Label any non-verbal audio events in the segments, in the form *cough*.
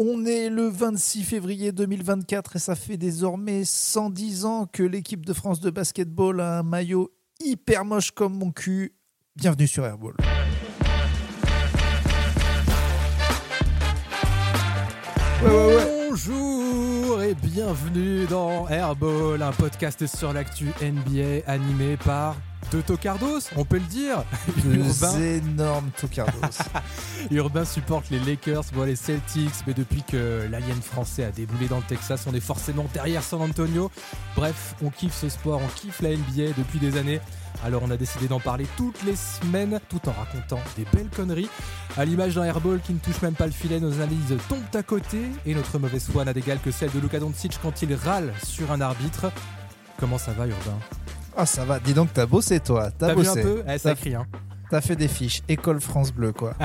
On est le 26 février 2024 et ça fait désormais 110 ans que l'équipe de France de basketball a un maillot hyper moche comme mon cul. Bienvenue sur Airball. Bonjour et bienvenue dans Airball, un podcast sur l'actu NBA animé par deux tocardos, on peut le dire. Deux *laughs* énormes tocardos. *laughs* Urbain supporte les Lakers, bon, les Celtics, mais depuis que l'alien français a déboulé dans le Texas, on est forcément derrière San Antonio. Bref, on kiffe ce sport, on kiffe la NBA depuis des années. Alors on a décidé d'en parler toutes les semaines tout en racontant des belles conneries. À l'image d'un airball qui ne touche même pas le filet, nos analyses tombent à côté et notre mauvaise foi n'a d'égal que celle de Luka Doncic quand il râle sur un arbitre. Comment ça va Urbain? Ah ça va, dis donc t'as bossé toi. T'as vu un peu eh, Ça écrit hein. T'as fait des fiches, école France Bleu quoi. *laughs*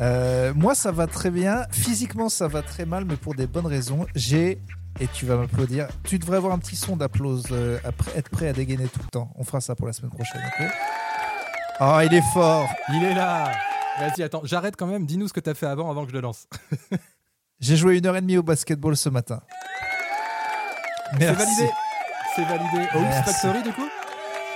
Euh, moi ça va très bien, physiquement ça va très mal mais pour des bonnes raisons. J'ai et tu vas m'applaudir. Tu devrais avoir un petit son d'applause, euh, être prêt à dégainer tout le temps. On fera ça pour la semaine prochaine, ok? Oh, il est fort Il est là Vas-y, attends, j'arrête quand même. Dis-nous ce que tu as fait avant, avant que je le lance. *laughs* J'ai joué une heure et demie au basketball ce matin. C'est validé C'est validé. Au Factory, du coup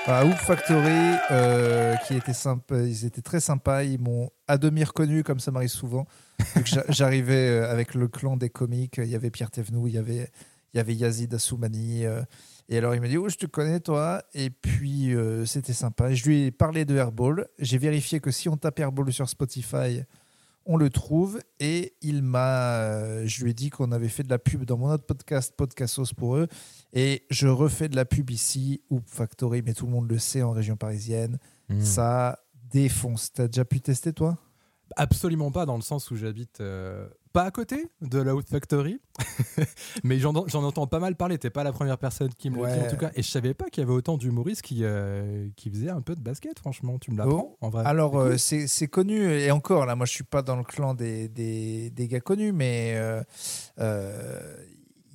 Hoop Factory, euh, qui était sympa, ils étaient très sympas. Ils m'ont à demi reconnu, comme ça m'arrive souvent. *laughs* J'arrivais euh, avec le clan des comiques. Il y avait Pierre Thévenoud, il y avait, il y avait Yazid Assoumani. Euh. et alors il m'a dit Oh, je te connais, toi. Et puis c'était sympa. Je lui ai parlé de Airball. J'ai vérifié que si on tape Airball sur Spotify, on le trouve et il m'a, je lui ai dit qu'on avait fait de la pub dans mon autre podcast, Podcastos pour eux, et je refais de la pub ici, ou Factory, mais tout le monde le sait en région parisienne, hmm. ça défonce. T'as déjà pu tester toi? Absolument pas, dans le sens où j'habite euh, pas à côté de la Haute Factory, *laughs* mais j'en entends pas mal parler. T'es pas la première personne qui me le dit en tout cas. Et je savais pas qu'il y avait autant d'humoristes qui, euh, qui faisaient un peu de basket, franchement. Tu me l'apprends en vrai. Alors, euh, c'est connu, et encore, là, moi je suis pas dans le clan des, des, des gars connus, mais.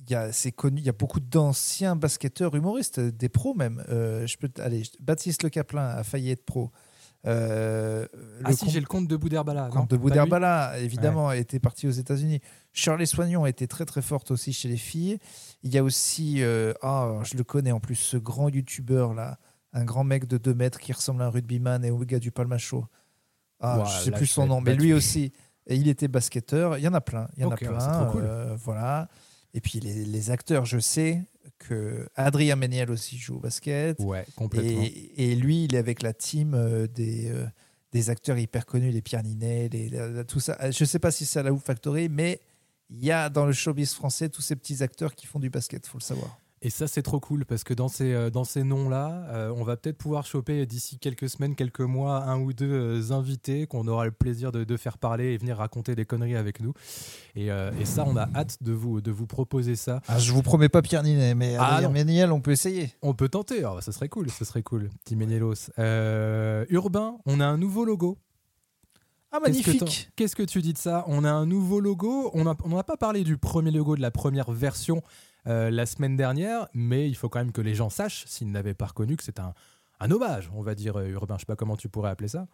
Il y a, c'est connu, il y a beaucoup d'anciens basketteurs humoristes, des pros même. je peux, allez, Baptiste Le Caplin a failli être pro. Euh, ah si, j'ai le compte de Bouderbala. Le compte de Bouderbala, évidemment, était parti aux États-Unis. Shirley Soignon était très très forte aussi chez les filles. Il y a aussi, euh, ah, je le connais en plus, ce grand youtubeur là, un grand mec de 2 mètres qui ressemble à un rugbyman et au gars du Palmacho. Ah, je sais plus son nom, mais lui aussi. Et il était basketteur. Il y en a plein. Il y en a plein. Euh, voilà. Et puis les, les, acteurs, je sais, que Adrien Méniel aussi joue au basket. Ouais, complètement. Et, lui, il est avec la team euh, des, euh, des acteurs hyper connus, les Pierre Ninet, les, tout ça. Je ne sais pas si c'est à la Hoop Factory, mais il y a dans le showbiz français tous ces petits acteurs qui font du basket, faut le savoir. Et ça, c'est trop cool parce que dans ces, euh, dans ces noms-là, euh, on va peut-être pouvoir choper d'ici quelques semaines, quelques mois, un ou deux euh, invités qu'on aura le plaisir de, faire parler et venir raconter des conneries avec nous. Et, ça, on a hâte de vous, de vous proposer ça. Ah, je vous promets pas Pierre Ninet, mais ah, Méniel, on peut essayer. On peut tenter, oh, ça serait cool, ça serait cool. Petit Ménielos. Urbain, on a un nouveau logo. Ah, magnifique Qu'est-ce que, tu dis de ça? On a un nouveau logo. On n'a on pas parlé du premier logo, de la première version euh, la semaine dernière, mais il faut quand même que les gens sachent, s'ils n'avaient pas reconnu, que c'est un, un hommage, on va dire, euh, urbain. Je sais pas comment tu pourrais appeler ça.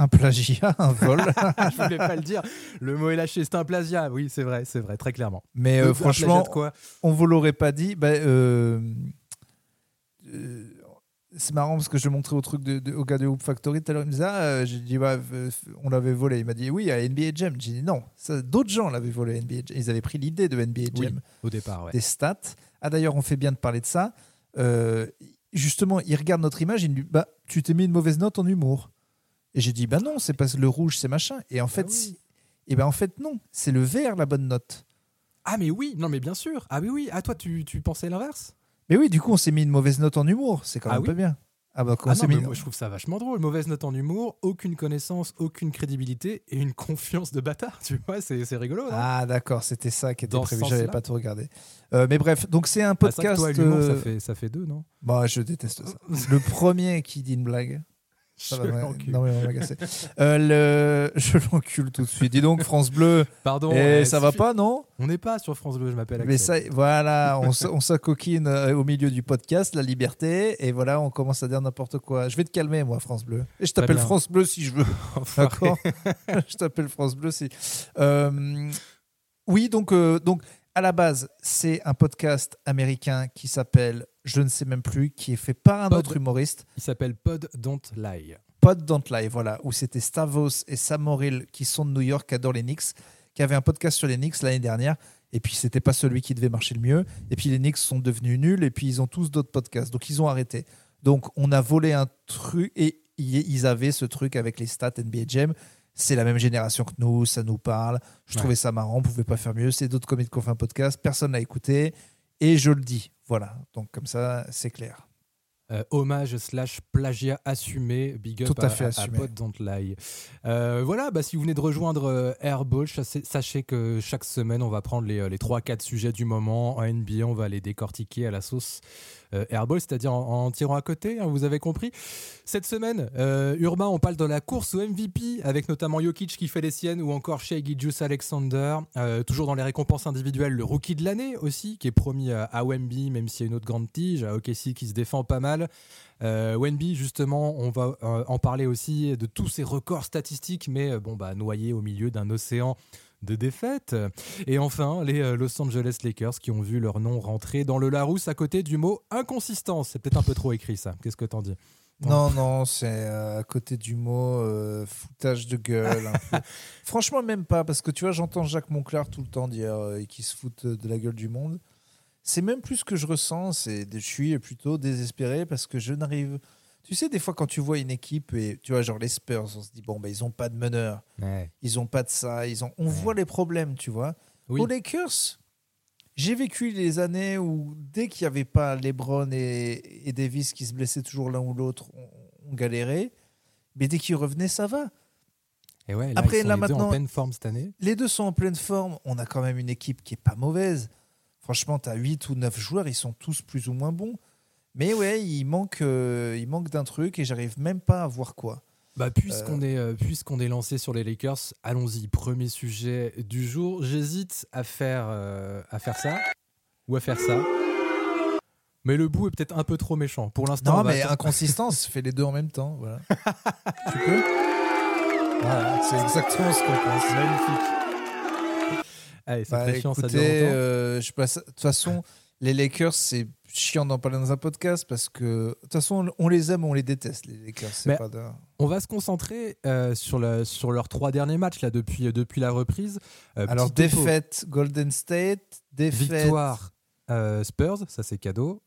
Un plagiat, un vol. *laughs* je voulais pas le dire. Le mot est lâché, c'est un plagiat. Oui, c'est vrai, c'est vrai, très clairement. Mais euh, franchement, quoi? on vous l'aurait pas dit. Bah, c'est marrant parce que je montrais au truc de, au gars de Hoop Factory tout à l'heure. Il me disait ah, j'ai dit on l'avait volé. Il m'a dit oui à NBA Jam. J'ai dit non, d'autres gens l'avaient volé à NBA Jam. Ils avaient pris l'idée de NBA Jam au départ, ouais. des stats. Ah d'ailleurs, on fait bien de parler de ça. Euh, justement, il regarde notre image, il me dit bah tu t'es mis une mauvaise note en humour. Et j'ai dit bah non, c'est pas le rouge, c'est machin. Et en ah fait, si. Et ben en fait non, c'est le vert la bonne note. Ah mais oui, non mais bien sûr. Ah oui oui. Ah toi tu, tu pensais l'inverse? Mais oui, du coup, on s'est mis une mauvaise note en humour. C'est quand ah même un peu bien. Ah bah, ah non, moi, je trouve ça vachement drôle. Mauvaise note en humour, aucune connaissance, aucune crédibilité et une confiance de bâtard. *laughs* Tu vois, c'est rigolo. ah d'accord, c'était ça qui était prévu. J'avais pas tout regardé. Euh, mais bref, donc c'est un bah, podcast. toi, l'humour, ça, euh, fait, ça fait deux, non? Bah, je déteste ça. *laughs* Le premier qui dit une blague. Ça je l'encule. Non, mais on va euh, le... *laughs* Je l'encule tout de suite. Dis donc, France Bleu. Pardon. Et ça va pas, non? On n'est pas sur France Bleu, je m'appelle Mais ça, voilà, on, s'acoquine euh, au milieu du podcast, la liberté, et voilà, on commence à dire n'importe quoi. Je vais te calmer, moi, France Bleu. Et je t'appelle France Bleu si je veux. *laughs* D'accord? Je t'appelle France Bleu si. Euh, Oui, donc, euh, donc à la base, c'est un podcast américain qui s'appelle, je ne sais même plus, qui est fait par un Pod. autre humoriste. Il s'appelle Pod Don't Lie. Pod Don't Lie, voilà, où c'était Stavros et Sam Morrill qui sont de New York, qui adorent les Knicks, qui avaient un podcast sur les Knicks l'année dernière. Et puis, c'était pas celui qui devait marcher le mieux. Et puis, les Knicks sont devenus nuls. Et puis, ils ont tous d'autres podcasts. Donc, ils ont arrêté. Donc, on a volé un truc. Et ils avaient ce truc avec les stats NBA Jam. C'est la même génération que nous. Ça nous parle. Je Ouais. trouvais ça marrant. On pouvait pas faire mieux. C'est d'autres comédies qui ont fait un podcast. Personne l'a écouté. Et je le dis. Voilà. Donc, comme ça, c'est clair. Euh, hommage slash plagiat assumé, big up Tout à fait à. Pod Don't Lie. Euh, voilà, bah, si vous venez de rejoindre euh, Airball, sachez, que chaque semaine, on va prendre les, les 3-4 sujets du moment. En NBA, on va les décortiquer à la sauce Airball, c'est-à-dire en, tirant à côté, hein, vous avez compris. Cette semaine, euh, Urbain, on parle de la course au MVP, avec notamment Jokic qui fait les siennes, ou encore Shea Gilgeous Alexander. Euh, toujours dans les récompenses individuelles, le rookie de l'année aussi, qui est promis à, Wemby, même s'il y a une autre grande tige, à OKC qui se défend pas mal. Euh, Wemby, justement, on va euh, en parler aussi de tous ses records statistiques, mais euh, bon, bah, noyé au milieu d'un océan de défaites. Et enfin, les euh, Los Angeles Lakers qui ont vu leur nom rentrer dans le Larousse à côté du mot inconsistance. C'est peut-être un peu trop écrit ça. Qu'est-ce que t'en dis? Non, non, c'est euh, à côté du mot euh, foutage de gueule. un peu. *laughs* Franchement, même pas, parce que tu vois, j'entends Jacques Monclar tout le temps dire euh, qu'il se fout de la gueule du monde. C'est même plus ce que je ressens, c'est je suis plutôt désespéré parce que je n'arrive. Tu sais, des fois, quand tu vois une équipe, et tu vois, genre les Spurs, on se dit, bon, bah, ils ont pas de meneur, ils ont pas de ça, ils ont... on Ouais. voit les problèmes, tu vois. Oui. Aux Lakers, j'ai vécu les années où dès qu'il n'y avait pas LeBron et, et Davis qui se blessaient toujours l'un ou l'autre, on, on galérait. Mais dès qu'ils revenaient, ça va. Et ouais, là, Après, ils sont là, les deux en pleine forme cette année. Les deux sont en pleine forme. On a quand même une équipe qui est pas mauvaise. Franchement, tu as 8 ou 9 joueurs, ils sont tous plus ou moins bons. Mais ouais, il manque, euh, il manque d'un truc et j'arrive même pas à voir quoi. Bah, puisqu'on est, euh, puisqu'on est lancé sur les Lakers, allons-y. Premier sujet du jour. J'hésite à faire, euh, à faire ça ou à faire ça. Mais le bout est peut-être un peu trop méchant. Pour l'instant, Non, mais attendre- inconsistance, fais les deux en même temps. Voilà. *laughs* tu peux Voilà, c'est exactement ce qu'on pense. magnifique. Allez, c'est Bah, ça écoutez, euh, je passe- de toute façon, les Lakers, c'est chiant d'en parler dans un podcast parce que de toute façon, on les aime on les déteste, les Lakers. Pas de- On va se concentrer euh, sur, le, sur leurs trois derniers matchs là, depuis, depuis la reprise. Euh, Alors, topo. défaite Golden State, défaite. Victoire euh, Spurs, ça c'est cadeau.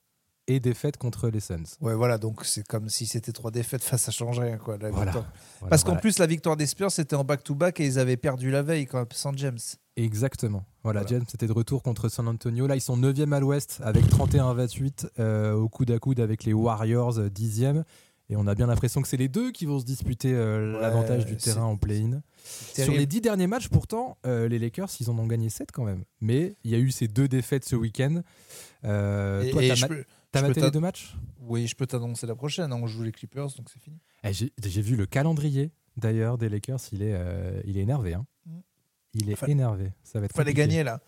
Et défaite contre les Suns. Ouais, voilà, donc c'est comme si c'était trois défaites, face ça change rien. Quoi, la Voilà. victoire. Voilà, Parce qu'en voilà. plus, la victoire des Spurs, c'était en back-to-back et ils avaient perdu la veille quand sans James. Exactement. Voilà, Voilà. James était de retour contre San Antonio. Là, ils sont 9e à l'ouest avec 31-28 euh, au coude à coude avec les Warriors euh, 10e. Et on a bien l'impression que c'est les deux qui vont se disputer euh, Ouais, l'avantage du terrain en play-in. Sur les 10 derniers matchs, pourtant, euh, les Lakers, ils en ont gagné 7 quand même. Mais il y a eu ces deux défaites ce week-end. Euh, toi, t'as maté les deux matchs? Oui, je peux t'annoncer la prochaine. hein, On joue les Clippers, donc c'est fini. Eh, J'ai j'ai vu le calendrier d'ailleurs des Lakers. Il est, euh, il est énervé. hein. Il est énervé. Ça va être Fallait compliqué. gagner là.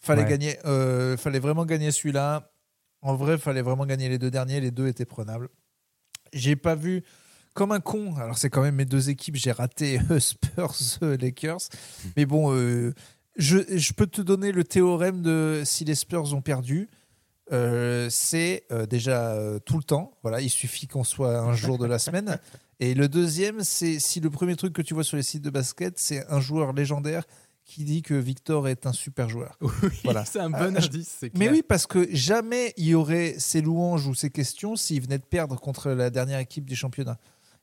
Fallait Ouais. gagner. euh, fallait vraiment gagner celui-là. En vrai, fallait vraiment gagner les deux derniers. Les deux étaient prenables. J'ai pas vu comme un con. Alors c'est quand même mes deux équipes. J'ai raté euh, *laughs* Spurs, euh, Lakers. Mais bon, euh, je, je peux te donner le théorème de si les Spurs ont perdu. euh, c'est euh, déjà euh, tout le temps. Voilà, il suffit qu'on soit un jour de la semaine. *laughs* Et le deuxième, c'est si le premier truc que tu vois sur les sites de basket, c'est un joueur légendaire qui dit que Victor est un super joueur. *laughs* Oui, Voilà. c'est un bon je- indice. Mais oui, parce que jamais il y aurait ces louanges ou ces questions s'il venait de perdre contre la dernière équipe du championnat.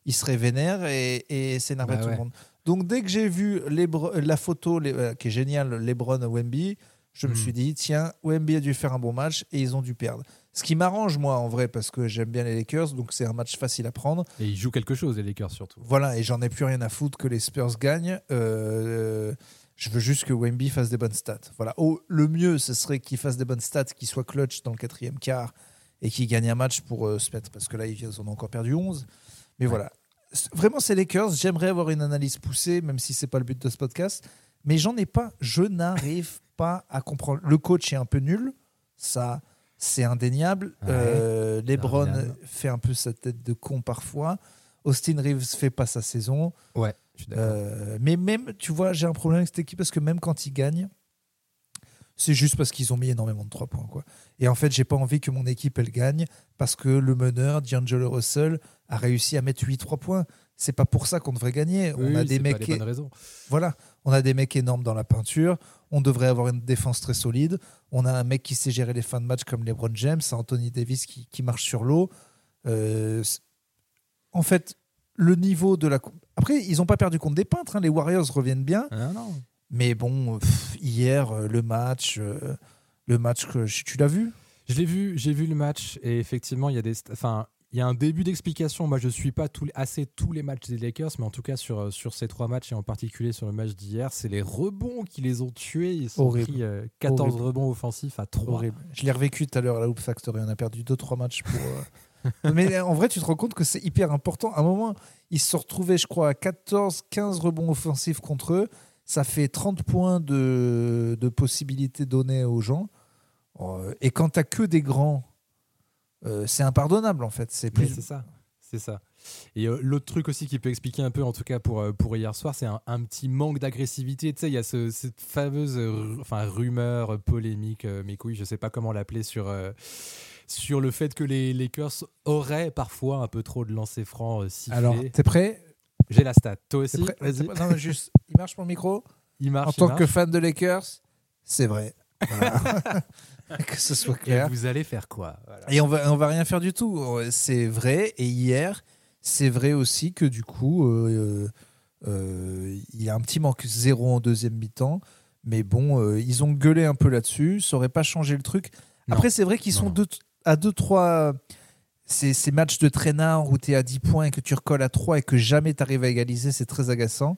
Il serait vénère et, et s'énerverait Bah tout ouais. le monde. Donc dès que j'ai vu la photo les- euh, qui est géniale, LeBron Wemby, je me Hmm. suis dit tiens, Wemby a dû faire un bon match et ils ont dû perdre. Ce qui m'arrange moi en vrai parce que j'aime bien les Lakers, donc c'est un match facile à prendre. Et ils jouent quelque chose, les Lakers surtout. Voilà, et j'en ai plus rien à foutre que les Spurs gagnent. Euh, je veux juste que Wemby fasse des bonnes stats. Voilà. Oh, le mieux, ce serait qu'il fasse des bonnes stats, qu'il soit clutch dans le quatrième quart et qu'il gagne un match pour euh, se mettre, parce que là, ils en ont encore perdu 11. Mais Ouais. voilà. Vraiment, c'est les Lakers. J'aimerais avoir une analyse poussée, même si c'est pas le but de ce podcast. Mais j'en ai pas. Je n'arrive *laughs* pas à comprendre. Le coach est un peu nul. Ça, c'est indéniable. Ouais. Euh, LeBron fait un peu sa tête de con parfois. Austin Reeves fait pas sa saison. Ouais. Euh, mais même, tu vois, j'ai un problème avec cette équipe parce que même quand ils gagnent, C'est juste parce qu'ils ont mis énormément de 3 points. Quoi. Et en fait, j'ai pas envie que mon équipe elle gagne parce que le meneur, D'Angelo Russell, a réussi à mettre 8 3 points. C'est pas pour ça qu'on devrait gagner. Oui, on a des pas mecs. les. Voilà, on a des mecs énormes dans la peinture. On devrait avoir une défense très solide. On a un mec qui sait gérer les fins de match comme LeBron James, Anthony Davis qui, qui marche sur l'eau. Euh, en fait, le niveau de la. Après, ils n'ont pas perdu contre des peintres. hein. Les Warriors reviennent bien. Ah, non. Mais bon, pff, hier, euh, le match, euh, le match que tu l'as vu? Je l'ai vu, j'ai vu le match et effectivement, il y a des, enfin, il y a un début d'explication. Moi, je suis pas assez tous les matchs des Lakers, mais en tout cas sur sur ces trois matchs et en particulier sur le match d'hier, c'est les rebonds qui les ont tués. Ils ont pris euh, 14 Horrible. rebonds offensifs à 3. Horrible. Je l'ai revécu tout à l'heure à la Hoop Factory. On a perdu 2-3 matchs pour. *laughs* euh, Mais en vrai, tu te rends compte que c'est hyper important. À un moment, ils se sont retrouvés, je crois, à 14-15 rebonds offensifs contre eux. Ça fait 30 points de, de possibilités données aux gens. Euh, Et quand tu que des grands, euh, c'est impardonnable en fait. C'est plus. ça, c'est ça. Et euh, l'autre truc aussi qui peut expliquer un peu, en tout cas pour, euh, pour hier soir, c'est un, un petit manque d'agressivité. Tu sais, il y a ce- cette fameuse euh, enfin, rumeur, euh, polémique, euh, mais oui, je sais pas comment l'appeler, sur, euh, sur le fait que les Lakers auraient parfois un peu trop de lancers francs euh, sifflés. Alors, t'es prêt? J'ai la stat. Toi aussi prêt? Vas-y. Non, mais juste, *laughs* il marche mon micro Il marche. En il tant marche. que fan de Lakers, c'est vrai. Voilà. *laughs* *laughs* que ce soit Et clair. vous allez faire quoi? Voilà. Et on va, on va rien faire du tout. C'est vrai. Et hier, c'est vrai aussi que du coup, euh, euh, il y a un petit manque zéro en deuxième mi-temps. Mais bon, euh, ils ont gueulé un peu là-dessus. Ça aurait pas changé le truc. Non. Après, c'est vrai qu'ils sont non. deux- à 2-3. Ces, ces matchs de traînard où tu es à 10 points et que tu recolles à 3 et que jamais tu arrives à égaliser, c'est très agaçant.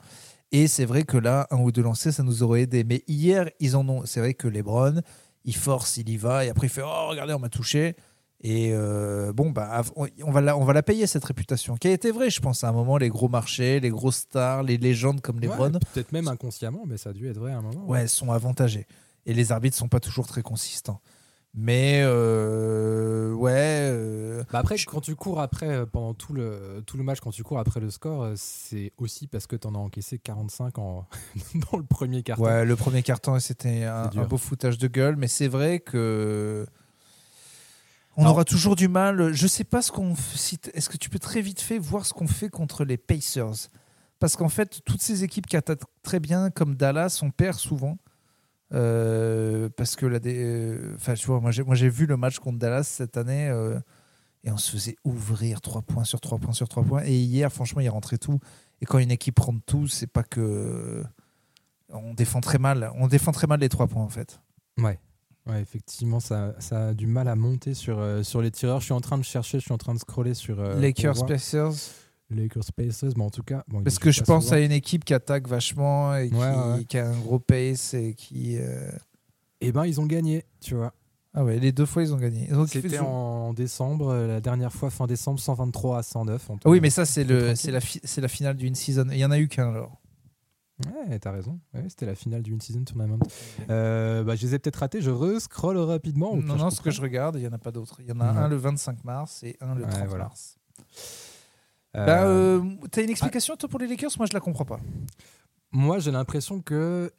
Et c'est vrai que là, un ou deux lancers, ça nous aurait aidé. Mais hier, ils en ont. C'est vrai que Lebron, il force, il y va, et après il fait Oh, regardez, on m'a touché. Et euh, bon, bah, on va, la, on va la payer cette réputation, qui a été vraie, je pense, à un moment. Les gros marchés, les grosses stars, les légendes comme Lebron, Ouais, Peut-être même inconsciemment, mais ça a dû être vrai à un moment. ouais, sont avantagés. Et les arbitres sont pas toujours très consistants. Mais euh, ouais, euh, Bah après, Je- quand tu cours après, euh, pendant tout le, tout le match, quand tu cours après le score, c'est aussi parce que tu en as encaissé 45 en, *laughs* dans le premier quart. ouais, le premier carton, c'était un, beau foutage de gueule, mais c'est vrai que on Alors- aura toujours du mal. Je sais pas ce qu'on. Est-ce que tu peux très vite fait voir ce qu'on fait contre les Pacers? Parce qu'en fait, toutes ces équipes qui attaquent très bien, comme Dallas, on perd souvent. Euh, parce que des, euh, enfin, tu vois, moi j'ai, moi j'ai vu le match contre Dallas cette année euh, et on se faisait ouvrir 3 points sur 3 points sur 3 points. Et hier, franchement, il rentrait tout. Et quand une équipe rentre tout, c'est pas que. On défend très mal. On défend très mal les 3 points en fait. Ouais. Ouais, effectivement, ça, ça a du mal à monter sur, euh, sur les tireurs. Je suis en train de chercher, je suis en train de scroller sur euh, Lakers. Pacers. Lakers Pacers, mais en tout cas. bon, Parce que je pense souvent. à une équipe qui attaque vachement et qui, Ouais, ouais. qui a un gros pace et qui. euh, Eh ben, ils ont gagné, tu vois. Ah ouais, les deux fois ils ont gagné. C'était en décembre, euh, la dernière fois, fin décembre, 123 à 109. en oui, mais ça c'est le, c'est la, fi- c'est la finale d'une season. Il y en a eu qu'un alors. Ouais, t'as raison. Ouais, c'était la finale du In-Season Tournament. Euh, bah, je les ai peut-être ratés. Je re-scroll rapidement. non, non, ce que je regarde, il y en a pas d'autres. Il y en a Ouais. un le 25 mars et un le Ouais, 30 voilà. mars. Euh, Bah, euh, T'as une explication toi pour les Lakers? Moi je la comprends pas. Moi, j'ai l'impression que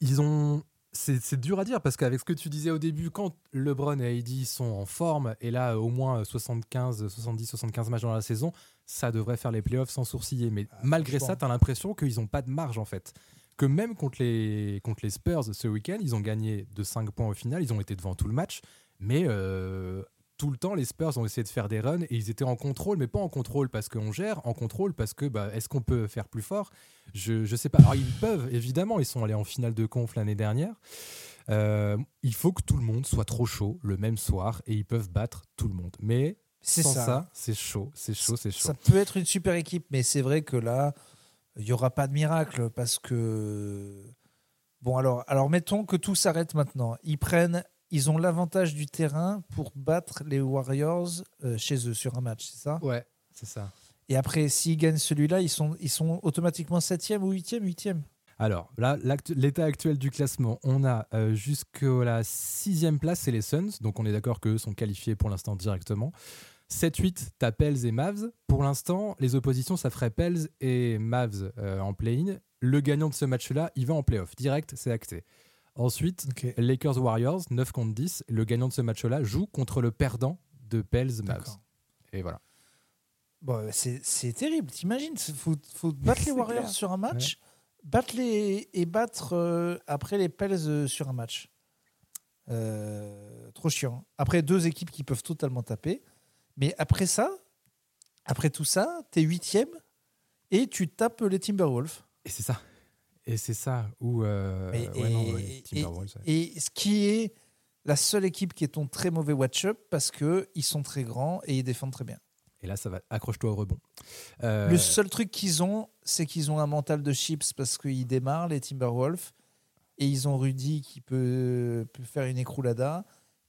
ils ont. C'est dur à dire parce qu'avec ce que tu disais au début, quand LeBron et AD sont en forme, et là au moins 75, 70, 75 matchs dans la saison, ça devrait faire les playoffs sans sourciller. Mais malgré franchement. ça, tu as l'impression qu'ils n'ont pas de marge en fait. Que même contre les, contre les Spurs ce week-end, ils ont gagné de 5 points au final, ils ont été devant tout le match, mais euh, tout le temps, les Spurs ont essayé de faire des runs et ils étaient en contrôle, mais pas en contrôle parce qu'on gère, en contrôle parce que bah, est-ce qu'on peut faire plus fort? Je, je sais pas. Alors, ils peuvent, évidemment, ils sont allés en finale de conf l'année dernière. Euh, il faut que tout le monde soit trop chaud le même soir et ils peuvent battre tout le monde. Mais C'est sans ça. ça, c'est chaud, c'est chaud, c'est chaud. Ça peut être une super équipe, mais c'est vrai que là, il n'y aura pas de miracle parce que. Bon, alors, alors mettons que tout s'arrête maintenant. Ils prennent. Ils ont l'avantage du terrain pour battre les Warriors euh, chez eux sur un match, c'est ça? Ouais, c'est ça. Et après, s'ils gagnent celui-là, ils sont, ils sont automatiquement 7e ou 8e 8e Alors, là, l'état actuel du classement, on a euh, jusqu'à la sixième place, c'est les Suns. Donc, on est d'accord qu'eux sont qualifiés pour l'instant directement. 7-8, t'as Pels et Mavs. Pour l'instant, les oppositions, ça ferait Pels et Mavs euh, en play-in. Le gagnant de ce match-là, il va en play-off. Direct, c'est acté. Ensuite. Lakers Warriors, 9 contre 10. Le gagnant de ce match-là joue contre le perdant de Pels Mavs. Et voilà. Bon, c'est c'est terrible. T'imagines, il faut, faut battre les Warriors clair. sur un match, battre les et battre euh, après les Pels euh, sur un match. Euh, trop chiant. Après deux équipes qui peuvent totalement taper, mais après ça, après tout ça, t'es huitième et tu tapes les Timberwolves. Et c'est ça. Et c'est ça où. euh, Et- ouais, non, et- ouais, et- Timberwolves, ouais. Et ce qui est la seule équipe qui est ton très mauvais watch-up parce que ils sont très grands et ils défendent très bien. Et là, ça va. Accroche-toi au rebond. Euh, Le seul truc qu'ils ont, c'est qu'ils ont un mental de chips parce qu'ils démarrent, les Timberwolves, et ils ont Rudy qui peut, peut faire une écroulada,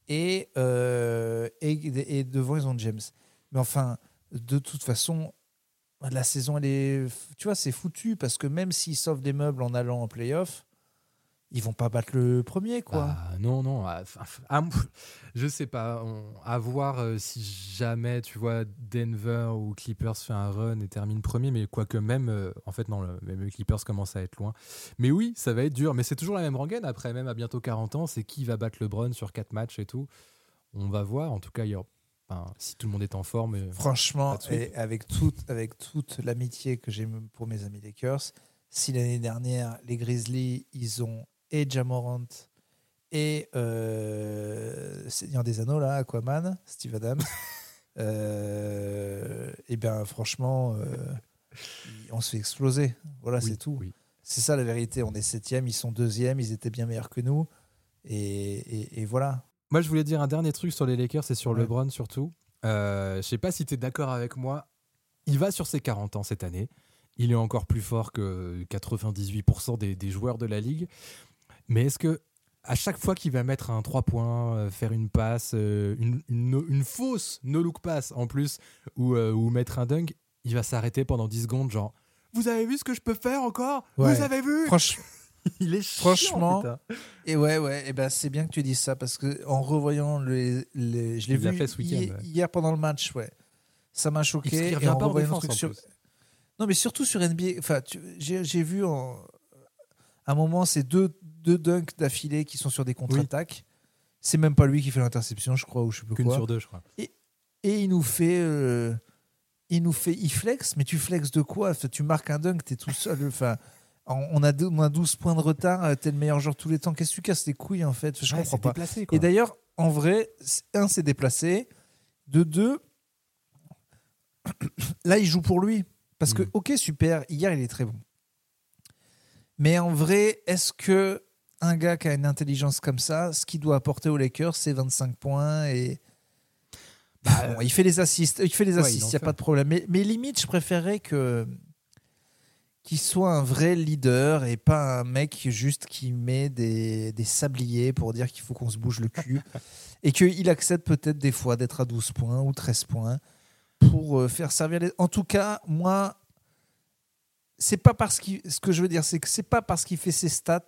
et, euh, et, et devant, ils ont James. Mais enfin, de toute façon, la saison, elle est. Tu vois, c'est foutu parce que même s'ils sauvent des meubles en allant en playoff, ils vont pas battre le premier, quoi. Bah, non, non. ah, enfin, ah, pff, *laughs* je sais pas. on- à voir euh, si jamais, tu vois, Denver ou Clippers fait un run et termine premier. Mais quoique même, euh, en fait, non, le, même Clippers commencent à être loin. Mais oui, ça va être dur. Mais c'est toujours la même rengaine après, même à bientôt 40 ans. C'est qui va battre LeBron sur 4 matchs et tout. On va voir. En tout cas, il y aura- enfin, si tout le monde est en forme. euh, Franchement, et avec toute, avec toute l'amitié que j'ai pour mes amis Lakers, si l'année dernière, les Grizzlies, ils ont et Jamorant et euh, Seigneur des Anneaux, là, Aquaman, Steve Adams, *laughs* euh, et bien franchement, euh, on se fait exploser. Voilà, oui, c'est tout. oui. C'est ça la vérité. On est septième, ils sont deuxième, ils étaient bien meilleurs que nous. Et, et- et voilà. Moi, je voulais dire un dernier truc sur les Lakers et sur Ouais. LeBron surtout. Euh, je sais pas si tu es d'accord avec moi. Il va sur ses 40 ans cette année. Il est encore plus fort que 98% des, des joueurs de la ligue. Mais est-ce que à chaque fois qu'il va mettre un 3 points, euh, faire une passe, euh, une, une fausse no-look pass en plus, ou, euh, ou mettre un dunk, il va s'arrêter pendant 10 secondes, genre Vous avez vu ce que je peux faire encore? Ouais. Vous avez vu? Franchement. *laughs* Il est Franchement. Et ouais, ouais, et ben c'est bien que tu dises ça parce que en revoyant les, les- je l'ai Il l'a vu fait ce week-end, hi- ouais. hier pendant le match, ouais, ça m'a Il choqué. se et en pas revoyant défense truc en sur- plus. Non, mais surtout sur NBA. Enfin, tu- j'ai vu en... à un moment c'est deux, deux dunks d'affilée qui sont sur des contre-attaques. C'est même pas lui qui fait l'interception, je crois, ou je sais plus quoi. sur deux, je crois. Et il nous fait, euh, il nous fait, il flex, mais tu flexes de quoi? Tu marques un dunk, t'es tout seul. Enfin, on a, deux- on a 12 points de retard, euh, t'es le meilleur joueur tous les temps. Qu'est-ce que tu casses les couilles en fait? Je Ouais, comprends pas. déplacé. Et d'ailleurs, en vrai, un, c'est déplacé. De deux, *coughs* là, il joue pour lui. Parce que, Mm. ok, super, hier, il est très bon. Mais en vrai, est-ce que un gars qui a une intelligence comme ça, ce qu'il doit apporter aux Lakers, c'est 25 points et. Bon, il fait les assists, il fait les il assists, il n'y a fait. pas de problème. Mais, mais limite, je préférerais que qu'il soit un vrai leader et pas un mec juste qui met des, des sabliers pour dire qu'il faut qu'on se bouge le cul *laughs* et qu'il accepte peut-être des fois d'être à 12 points ou 13 points pour euh, faire servir les... En tout cas, moi, c'est pas parce qu'il... Ce que je veux dire, c'est que c'est pas parce qu'il fait ses stats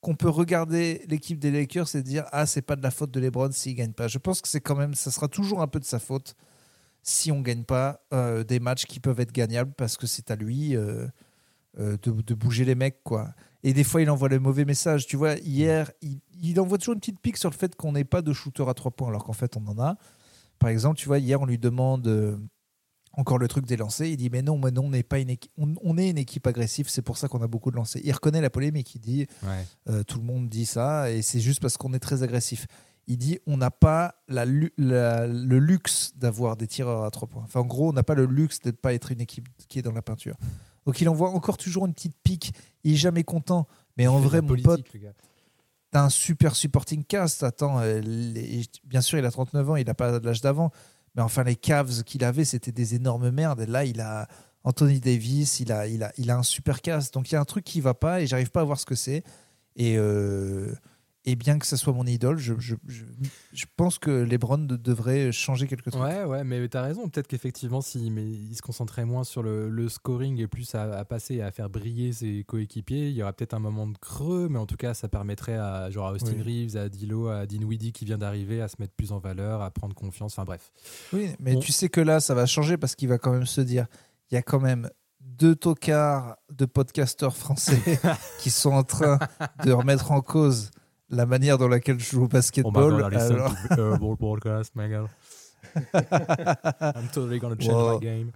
qu'on peut regarder l'équipe des Lakers et dire ah c'est pas de la faute de LeBron s'il gagne pas. Je pense que c'est quand même ça sera toujours un peu de sa faute si on gagne pas euh, des matchs qui peuvent être gagnables parce que c'est à lui euh, de, de bouger les mecs quoi. Et des fois il envoie le mauvais message. Tu vois hier il, il envoie toujours une petite pique sur le fait qu'on n'ait pas de shooter à trois points alors qu'en fait on en a. Par exemple tu vois hier on lui demande euh, encore le truc des lancers. Il dit mais non, mais non, on n'est pas une équipe, on, on est une équipe agressive. C'est pour ça qu'on a beaucoup de lancers. Il reconnaît la polémique. Il dit Ouais. euh, tout le monde dit ça et c'est juste parce qu'on est très agressif. Il dit on n'a pas la, lu- la- le luxe d'avoir des tireurs à trois points. Enfin, en gros, on n'a pas le luxe de ne pas être une équipe qui est dans la peinture. Donc il envoie encore toujours une petite pique. Il est jamais content. Mais en Il vrai, mon pote. T'as un super supporting cast. Attends, euh, les- bien sûr, il a 39 ans, il n'a pas l'âge d'avant. Mais enfin, les Cavs qu'il avait, c'était des énormes merdes. Et là, il a Anthony Davis, il a, il a, il a un super cast. Donc il y a un truc qui va pas et j'arrive pas à voir ce que c'est. Et, euh, et bien que ça soit mon idole, je, je, je, je pense que LeBron de- devrait changer quelque chose. Ouais, ouais, mais t'as raison. Peut-être qu'effectivement, mais il se concentrait moins sur le, le scoring et plus à, à passer et à faire briller ses coéquipiers, il y aura peut-être un moment de creux, mais en tout cas, ça permettrait à, genre à Austin Oui. Reeves, à Dilo, à Dinwiddie qui vient d'arriver à se mettre plus en valeur, à prendre confiance. Enfin bref. Oui, mais tu sais que là, ça va changer parce qu'il va quand même se dire il y a quand même deux tocards de podcasteurs français *laughs* qui sont en train de remettre en cause la manière dans laquelle je joue au Oh basketball. listen alors- to Herbal podcast, my god. *laughs* I'm totally gonna change Wow. my game.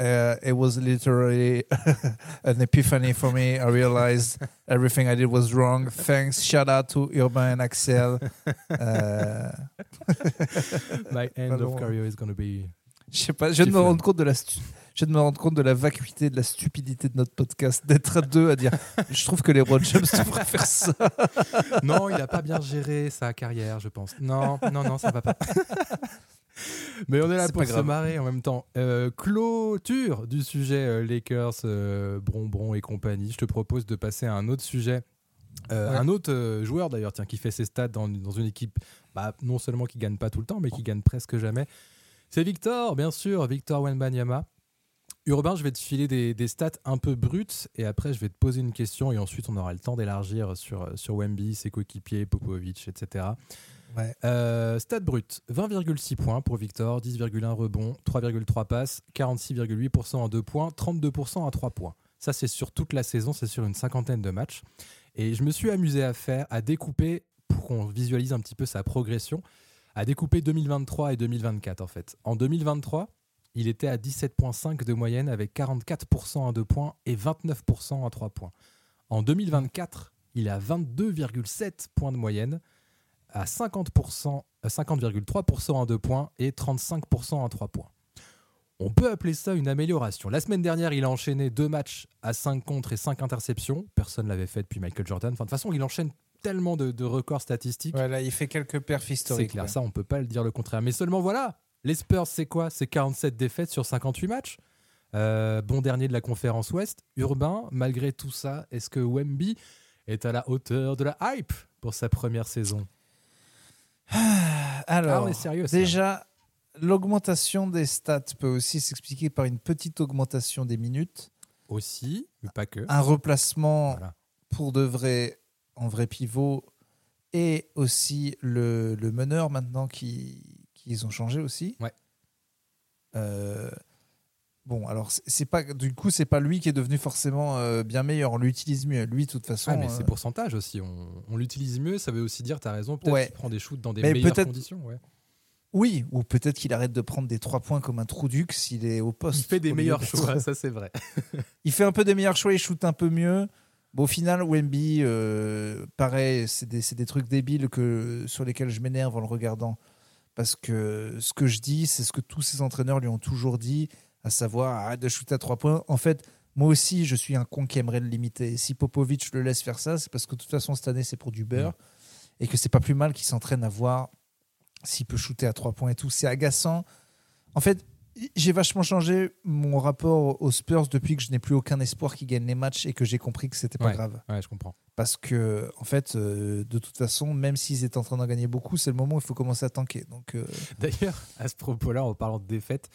uh, it was literally *laughs* an epiphany for me. I realized everything I did was wrong. Thanks. Shout out to Urbain and Axel. Uh, *laughs* My end of career is gonna be. je sais pas, je viens de me rendre compte de la je viens de me rendre compte de la vacuité, de la stupidité de notre podcast, d'être à deux à dire *laughs* je trouve que les Broad James devraient faire ça. *laughs* Non, il a pas bien géré sa carrière, je pense. Non, non, non, ça va pas. *laughs* Mais on est là pour se marrer en même temps. Euh, clôture du sujet euh, Lakers, euh, Bronbron et compagnie. Je te propose de passer à un autre sujet. Euh, Ouais. Un autre joueur d'ailleurs, tiens, qui fait ses stats dans, dans une équipe, bah, non seulement qui gagne pas tout le temps, mais qui gagne presque jamais. C'est Victor, bien sûr, Victor Wenbanyama. Urbain, je vais te filer des, des stats un peu brutes et après je vais te poser une question et ensuite on aura le temps d'élargir sur, sur Wemby, ses coéquipiers, Popovic, etc. Ouais. Euh, stats brutes 20,6 points pour Victor, 10,1 rebonds, 3,3 passes, 46,8% en 2 points, 32% à 3 points. Ça, c'est sur toute la saison, c'est sur une cinquantaine de matchs. Et je me suis amusé à faire, à découper, pour qu'on visualise un petit peu sa progression, à découper 2023 et 2024 en fait. En 2023, il était à 17,5 de moyenne avec 44% à 2 points et 29% à 3 points. En 2024, il est à 22,7 points de moyenne, à 50%, à 50,3% à 2 points et 35% à 3 points. On peut appeler ça une amélioration. La semaine dernière, il a enchaîné deux matchs à 5 contre et 5 interceptions. Personne ne l'avait fait depuis Michael Jordan. Enfin, de toute façon, il enchaîne tellement de, de records statistiques. Voilà, il fait quelques perfs C'est historiques. clair, ouais. ça on peut pas le dire le contraire. Mais seulement voilà, les Spurs c'est quoi? C'est 47 défaites sur 58 matchs? Euh, bon dernier de la conférence Ouest. Urbain, malgré tout ça, est-ce que Wemby est à la hauteur de la hype pour sa première saison? Ah, Alors, on est sérieux ça. déjà, l'augmentation des stats peut aussi s'expliquer par une petite augmentation des minutes, Aussi, mais pas que. un replacement Voilà. pour de vrai en vrai pivot et aussi le, le meneur maintenant qui qu'ils ont changé aussi. Ouais. Euh, bon, alors c'est- pas du coup c'est pas lui qui est devenu forcément euh, bien meilleur. On l'utilise mieux. Lui, de toute façon. Ah, mais euh, c'est pourcentage aussi. On, on l'utilise mieux. Ça veut aussi dire, tu as raison, peut-être Ouais. qu'il prend des shoots dans des Mais meilleures conditions. ouais. Oui, ou peut-être qu'il arrête de prendre des trois points comme un trou duc s'il est au poste. Il fait des meilleurs choix, ça c'est vrai. *laughs* Il fait un peu des meilleurs choix, il shoot un peu mieux. Bon, au final, Wemby, euh, pareil, c'est des, c'est des trucs débiles que, sur lesquels je m'énerve en le regardant. Parce que ce que je dis, c'est ce que tous ces entraîneurs lui ont toujours dit, à savoir arrête de shooter à trois points. En fait, moi aussi, je suis un con qui aimerait le limiter. Si Popovic le laisse faire ça, c'est parce que de toute façon, cette année, c'est pour du beurre. Et que c'est pas plus mal qu'il s'entraîne à voir s'il peut shooter à trois points et tout. C'est agaçant. En fait, j'ai vachement changé mon rapport aux Spurs depuis que je n'ai plus aucun espoir qu'ils gagnent les matchs et que j'ai compris que c'était pas Ouais. grave. Ouais, je comprends. Parce que, en fait, euh, de toute façon, même s'ils étaient en train d'en gagner beaucoup, c'est le moment où il faut commencer à tanker. Donc, euh, D'ailleurs, à ce propos-là, en parlant de défaite,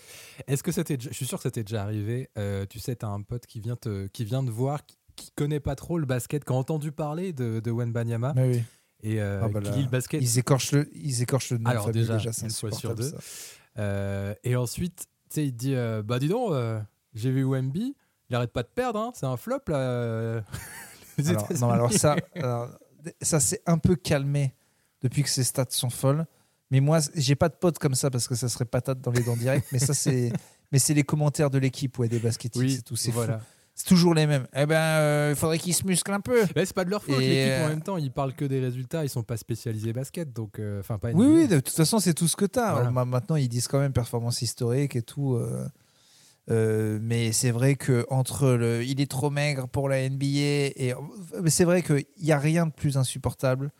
est-ce que c'était, déjà- je suis sûr que c'était déjà arrivé. euh, tu sais, tu as un pote qui vient te, qui vient te voir, qui, qui connaît pas trop le basket, qui a entendu parler de, de Wenbanyama mais oui. et Ah bah qui lit le basket. Ils écorchent le, ils écorchent le nom Alors déjà, c'est une fois sur deux. ça. Euh, et ensuite, sais, il te dit, euh, bah dis donc, euh, j'ai vu Wemby, il arrête pas de perdre, hein, c'est un flop là. euh, *laughs* les Alors, États-Unis. non, alors ça, alors, ça s'est un peu calmé depuis que ces stats sont folles. Mais moi, j'ai pas de potes comme ça parce que ça serait patate dans les dents directes. mais ça, c'est, *laughs* mais c'est les commentaires de l'équipe, ouais, des baskettiques, oui, c'est tout, c'est fou. C'est toujours les mêmes. Eh ben, euh, il faudrait qu'ils se musclent un peu. Mais c'est pas de leur faute, l'équipe en euh, même temps, ils parlent que des résultats, ils sont pas spécialisés basket, donc euh, enfin pas Oui, oui, de toute façon, c'est tout ce que tu as. Voilà. Maintenant, ils disent quand même performance historique et tout. mais c'est vrai que entre le, il est trop maigre pour la NBA et c'est vrai qu'il n'y a rien de plus insupportable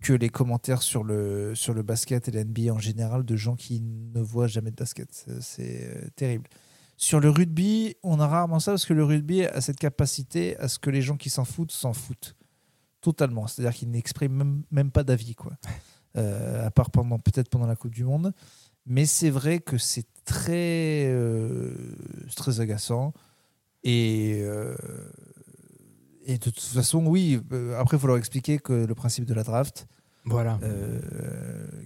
que les commentaires sur le sur le basket et la NBA en général de gens qui ne voient jamais de basket. C'est- terrible. Sur le rugby, on a rarement ça parce que le rugby a cette capacité à ce que les gens qui s'en foutent s'en foutent totalement. C'est-à-dire qu'ils n'expriment même, même pas d'avis, quoi. *laughs* Euh, à part pendant peut-être pendant la Coupe du Monde. Mais c'est vrai que c'est très, euh, très agaçant. Et, euh, et de toute façon, oui, après, il faut leur expliquer que le principe de la draft, Voilà. euh,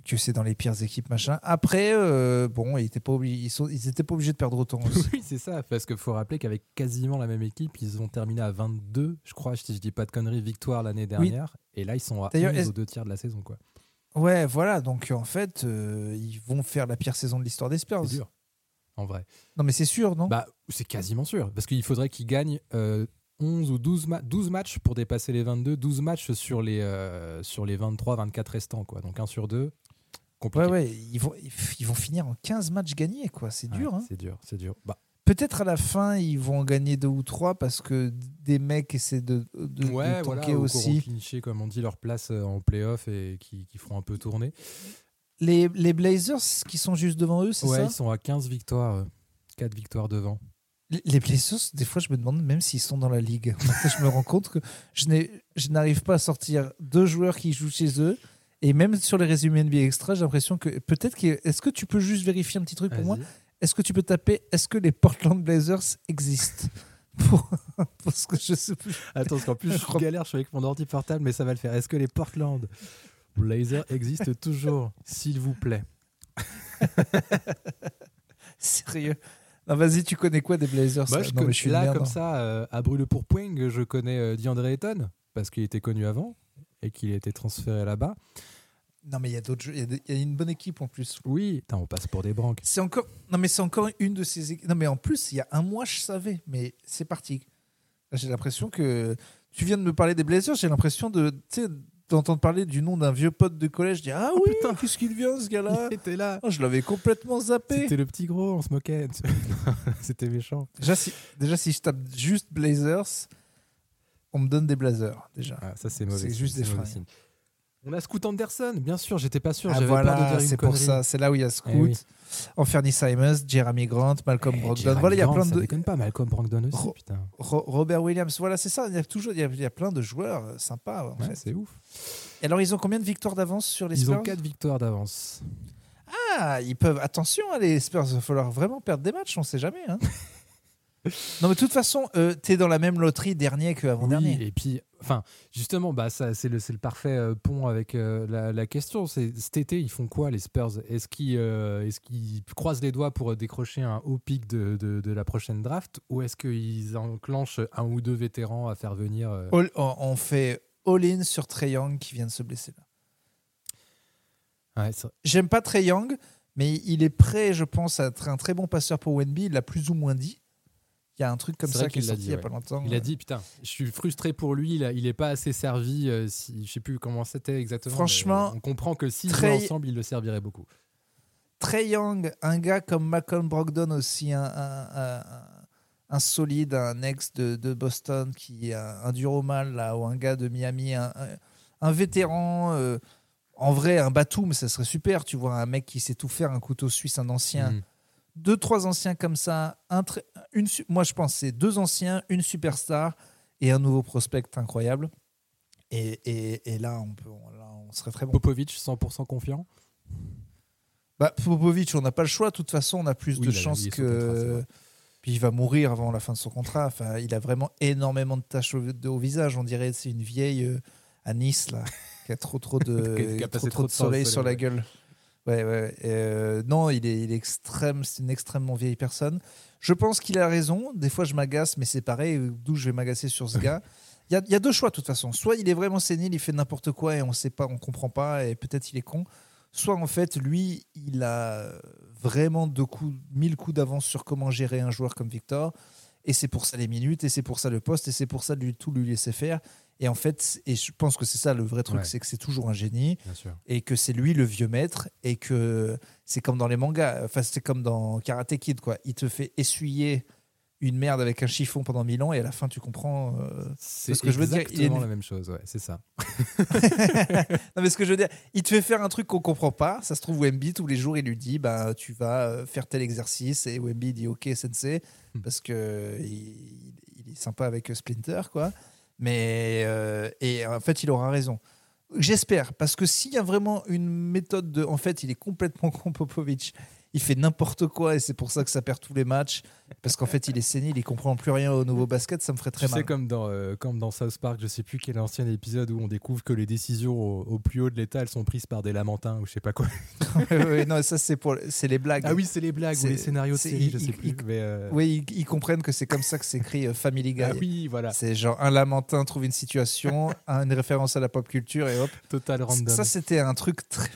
que c'est dans les pires équipes, machin. Après, euh, bon, ils n'étaient pas, obli- ils sont- ils étaient pas obligés de perdre autant aussi. *laughs* Oui, c'est ça, parce qu'il faut rappeler qu'avec quasiment la même équipe, ils ont terminé à 22, je crois, si je dis pas de conneries, victoires l'année dernière. Et là, ils sont à D'ailleurs, 11 est-ce- aux deux tiers de la saison. quoi. ouais, voilà. Donc, en fait, euh, ils vont faire la pire saison de l'histoire des Spurs. C'est dur, en vrai. Non, mais c'est sûr, non? Bah, c'est quasiment sûr, parce qu'il faudrait qu'ils gagnent 11 ou 12, ma- 12 matchs pour dépasser les 22, 12 matchs sur les, euh, sur les 23, 24 restants. Quoi. Donc 1 sur 2, compliqué. Ouais, ouais. Ils vont, ils vont finir en 15 matchs gagnés, quoi. C'est Ouais, dur, hein. C'est dur, c'est dur. Bah, Peut-être à la fin, ils vont en gagner deux ou trois parce que des mecs essaient de, de, de ouais, tanker voilà, aussi. clinché, comme on dit, leur place euh, en playoff et qui, qui feront un peu tourner. Les, les Blazers qui sont juste devant eux, c'est Ouais, ça? ils sont à 15 victoires, euh, 4 victoires devant. Les- Blazers, des fois, je me demande même s'ils sont dans la ligue. Je me rends compte que je n'arrive pas à sortir deux joueurs qui jouent chez eux. Et même sur les résumés NBA Extra, j'ai l'impression que peut-être que. Est-ce que tu peux juste vérifier un petit truc pour moi? Est-ce que tu peux taper Est-ce que les Portland Blazers existent? *laughs* Pour, Parce que je sais plus. Attends, parce qu'en plus, je *laughs* galère, je suis avec mon ordi portable, mais ça va le faire. Est-ce que les Portland Blazers existent toujours S'il vous plaît? *laughs* Sérieux Non, vas-y, tu connais quoi des Blazers Moi, je Non, connais- mais je suis là, merde, comme hein. ça, euh, à brûle pour point, je connais euh, DeAndre Ayton, parce qu'il était connu avant et qu'il a été transféré là-bas. Non, mais il y a d'autres jeux. Il y a des- il y, a une bonne équipe en plus. Oui, Putain, on passe pour des branques. C'est encore. Non, mais c'est encore une de ces équipes. Non, mais en plus, il y a un mois, je savais. Mais c'est parti. J'ai l'impression que. Tu viens de me parler des Blazers. J'ai l'impression de. Tu sais, d'entendre parler du nom d'un vieux pote de collège. Je dis Ah oui, putain. qu'est-ce qu'il vient, ce gars-là Il était là. Oh, Je l'avais complètement zappé. C'était le petit gros, on se moquait. *laughs* C'était méchant. Déjà si, déjà, si je tape juste Blazers, on me donne des Blazers. Déjà. Ah, ça, c'est mauvais. C'est juste des signe. On a Scoot Anderson, bien sûr, j'étais pas sûr. Ah voilà, c'est pour connerie. ça. C'est là où il y a Scoot, Eh oui. Anthony Simons, Jeremy Grant, Malcolm Eh, Brogdon. Jeremy Voilà, il y a plein ça de. déconne pas, Malcolm Brogdon aussi, Ro- putain. Ro- Robert Williams, voilà, c'est ça. Il y a toujours, il y a, il y a plein de joueurs euh, sympas. En Ouais, fait. c'est ouf. Et alors, ils ont combien de victoires d'avance sur les Ils Spurs ont 4 victoires d'avance. Ah, ils peuvent. Attention, hein, les Spurs, il va falloir vraiment perdre des matchs, on sait jamais. hein. *laughs* non, mais de toute façon, euh, t'es dans la même loterie dernier qu'avant-dernier. Oui, et puis, enfin, justement, bah, ça, c'est le, c'est le parfait euh, pont avec euh, la, la question. C'est cet été, ils font quoi les Spurs? Est-ce qu'ils, euh, est-ce qu'ils croisent les doigts pour décrocher un haut pic de, de, de la prochaine draft, ou est-ce qu'ils enclenchent un ou deux vétérans à faire venir All- on, fait all-in sur Trey Young qui vient de se blesser là. ouais, J'aime pas Trey Young, mais il est prêt, je pense, à être un très bon passeur pour Wenby. Il l'a plus ou moins dit. Il y a un truc comme ça qui est sorti dit, il y a ouais. pas longtemps. Il a dit putain, je suis frustré pour lui. Il, a- il est pas assez servi. euh, si, je sais plus comment c'était exactement. Franchement, on comprend que s'ils très- ensemble, il le servirait beaucoup. Trey Young, un gars comme Malcolm Brogdon aussi, un, un- un- un solide, un ex de, de Boston qui est un, un dur au mal, là, ou un gars de Miami, un, vétéran. euh, en vrai, un Batum, ça serait super. Tu vois, un mec qui sait tout faire, un couteau suisse, un ancien. Mhm. Deux, trois anciens comme ça. Un une, moi, je pense c'est deux anciens, une superstar et un nouveau prospect incroyable. Et, et- et là, on peut, là, on serait très bon. Popovic, 100% confiant? Bah, Popovic, on n'a pas le choix. De toute façon, on a plus Oui, de chances que. Puis il va mourir avant la fin de son contrat. Enfin, il a vraiment énormément de taches au, visage. On dirait que c'est une vieille euh, à Nice là, *laughs* qui a trop trop de, *laughs* Qui a- trop, passé trop de trop soleil soleil, sur la gueule. Ouais, ouais. Euh, non, il est, il est extrême. C'est une extrêmement vieille personne. Je pense qu'il a raison. Des fois, je m'agace, mais c'est pareil. D'où je vais m'agacer sur ce *laughs* gars. Il y, a, il y a deux choix de toute façon. Soit il est vraiment sénile, il fait n'importe quoi et on sait pas, on comprend pas et peut-être il est con. Soit en fait, lui, il a vraiment deux coups, mille coups d'avance sur comment gérer un joueur comme Victor. Et c'est pour ça les minutes, et c'est pour ça le poste, et c'est pour ça lui, tout lui laisser faire. Et en fait, et je pense que c'est ça le vrai truc, Ouais. c'est que c'est toujours un génie et que c'est lui le vieux maître et que c'est comme dans les mangas, enfin c'est comme dans Karate Kid quoi. Il te fait essuyer une merde avec un chiffon pendant mille ans et à la fin tu comprends. euh, C'est ce que je veux dire, est- exactement la même chose, ouais, c'est ça. *laughs* non mais ce que je veux dire, il te fait faire un truc qu'on comprend pas. Ça se trouve Wemby tous les jours il lui dit bah tu vas euh, faire tel exercice et Wemby dit ok sensei Hmm. parce que il, il est sympa avec Splinter quoi. Mais euh, et en fait il aura raison. J'espère parce que s'il y a vraiment une méthode de en fait il est complètement con *laughs* Popovic. Il fait n'importe quoi et c'est pour ça que ça perd tous les matchs. Parce qu'en fait, il est sénile, il comprend plus rien au nouveau basket, ça me ferait très Tu mal. sais, comme dans, euh, comme dans South Park, je sais plus quel ancien épisode où on découvre que les décisions au, au plus haut de l'État, elles sont prises par des lamentins ou je sais pas quoi. *laughs* Ouais, non, ça c'est pour c'est les blagues. Ah oui, c'est les blagues ou C'est- les scénarios de c'est- série, je il- sais plus. il- mais, euh, Oui, ils, comprennent que c'est comme ça que c'est écrit euh, Family Guy. ah oui, voilà, C'est genre un lamentin trouve une situation, un- une référence à la pop culture et hop. total random. Ça, c'était un truc très.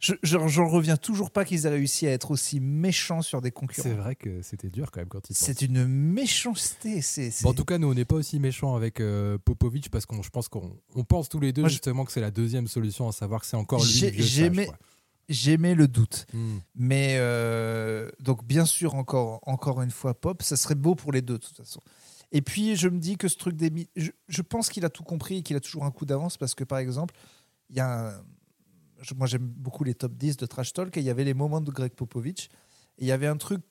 Je, je- j'en reviens toujours pas qu'ils aient réussi à être aussi méchants sur des c'est concurrents. vrai que c'était dur quand même quand ils C'est une méchanceté. C'est, c'est- Bon, en tout cas, nous, on n'est pas aussi méchants avec euh, Popovic parce qu'on, je pense qu'on on pense tous les deux Moi, je- justement que c'est la deuxième solution, à savoir que c'est encore lui. J'ai- le vieux sage, j'aimais- le doute. Hmm. Mais euh, donc, bien sûr, encore, encore une fois, Pop, ça serait beau pour les deux, de toute façon. Et puis, je me dis que ce truc des. Je, je pense qu'il a tout compris et qu'il a toujours un coup d'avance parce que, par exemple, il y a. un- moi, j'aime beaucoup les top 10 de Trash Talk et il y avait les moments de Greg Popovich. Et il y avait un truc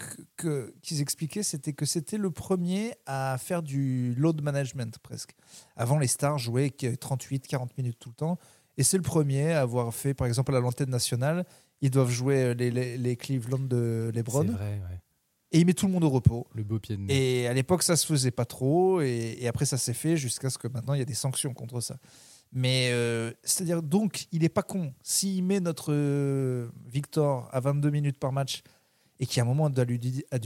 qu'ils expliquaient, c'était que c'était le premier à faire du load management presque. Avant, les stars jouaient 38-40 minutes tout le temps. Et c'est le premier à avoir fait, par exemple, à l'antenne nationale, ils doivent jouer les, les, les Cleveland de LeBron. C'est vrai, ouais. Et il met tout le monde au repos. Le beau pied de nez. Et à l'époque, ça se faisait pas trop. Et, et après, ça s'est fait jusqu'à ce que maintenant, il y a des sanctions contre ça. Mais euh, c'est-à-dire, donc, il est pas con. S'il met notre euh, Victor à 22 minutes par match et qu'à un moment, on a, dû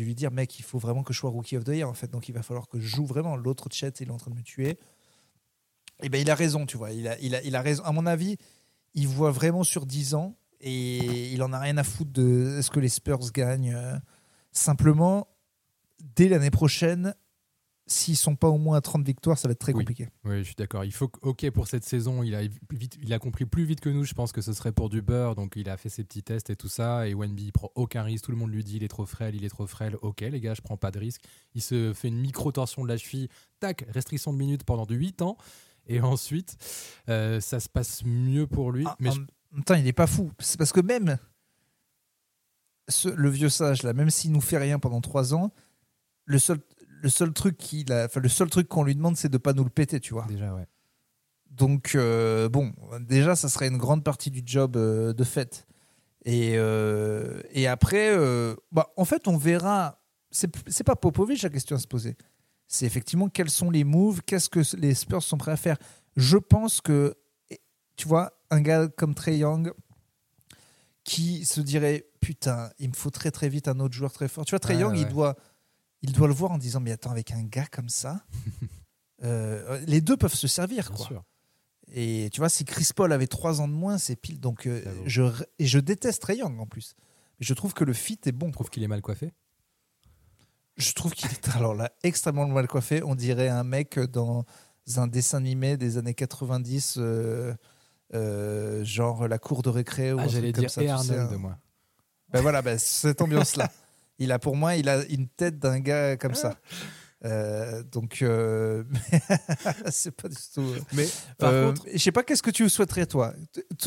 lui dire, mec, il faut vraiment que je sois rookie of the year, en fait. Donc, il va falloir que je joue vraiment. L'autre chat, il est en train de me tuer. Et ben, il a raison, tu vois. Il a, il a, raison. À mon avis, il voit vraiment sur 10 ans et il en a rien à foutre de est-ce que les Spurs gagnent. euh, Simplement, dès l'année prochaine, s'ils sont pas au moins à 30 victoires, ça va être très Oui. compliqué. Oui, je suis d'accord. Il faut que- ok pour cette saison, il a vite, il a compris plus vite que nous. Je pense que ce serait pour du beurre, donc il a fait ses petits tests et tout ça. Et Wenby il prend aucun risque. Tout le monde lui dit il est trop frêle, il est trop frêle. Ok les gars, je prends pas de risque. Il se fait une micro torsion de la cheville. Tac, restriction de minutes pendant de 8 ans. Et ensuite, euh, ça se passe mieux pour lui. Ah, mais en je- même temps, il n'est pas fou. C'est parce que même ce- le vieux sage là, même s'il nous fait rien pendant 3 ans, le seul, le seul truc qu'il a, le seul truc qu'on lui demande, c'est de pas nous le péter, tu vois. déjà ouais. Donc, euh, bon, déjà, ça serait une grande partie du job euh, de fait. Et, euh, et après, bah, en fait, on verra. C'est c'est pas Popovic la question à se poser. C'est effectivement quels sont les moves, qu'est-ce que les Spurs sont prêts à faire. Je pense que, tu vois, un gars comme Trey Young qui se dirait Putain, il me faut très très vite un autre joueur très fort. Tu vois, Trey Young, il, doit, il doit le voir en disant Mais attends, avec un gars comme ça, *laughs* euh, les deux peuvent se servir. Bien quoi. sûr. Et tu vois, si Chris Paul avait trois ans de moins, c'est pile. Donc, euh, je, et je déteste Trae Young en plus. Mais je trouve que le fit est bon. Je trouve qu'il est mal coiffé? Je trouve qu'il est alors là extrêmement mal coiffé. On dirait un mec dans un dessin animé des années 90, euh, euh, genre la cour de récré ou Ah, j'allais comme dire ça, et sais, Arnold hein. moi. Ben voilà, ben, cette ambiance-là. *laughs* Il a pour moi, il a une tête d'un gars comme ça. Euh, donc, euh, *laughs* c'est pas du tout. Mais par Euh, contre, je sais pas, qu'est-ce que tu souhaiterais toi?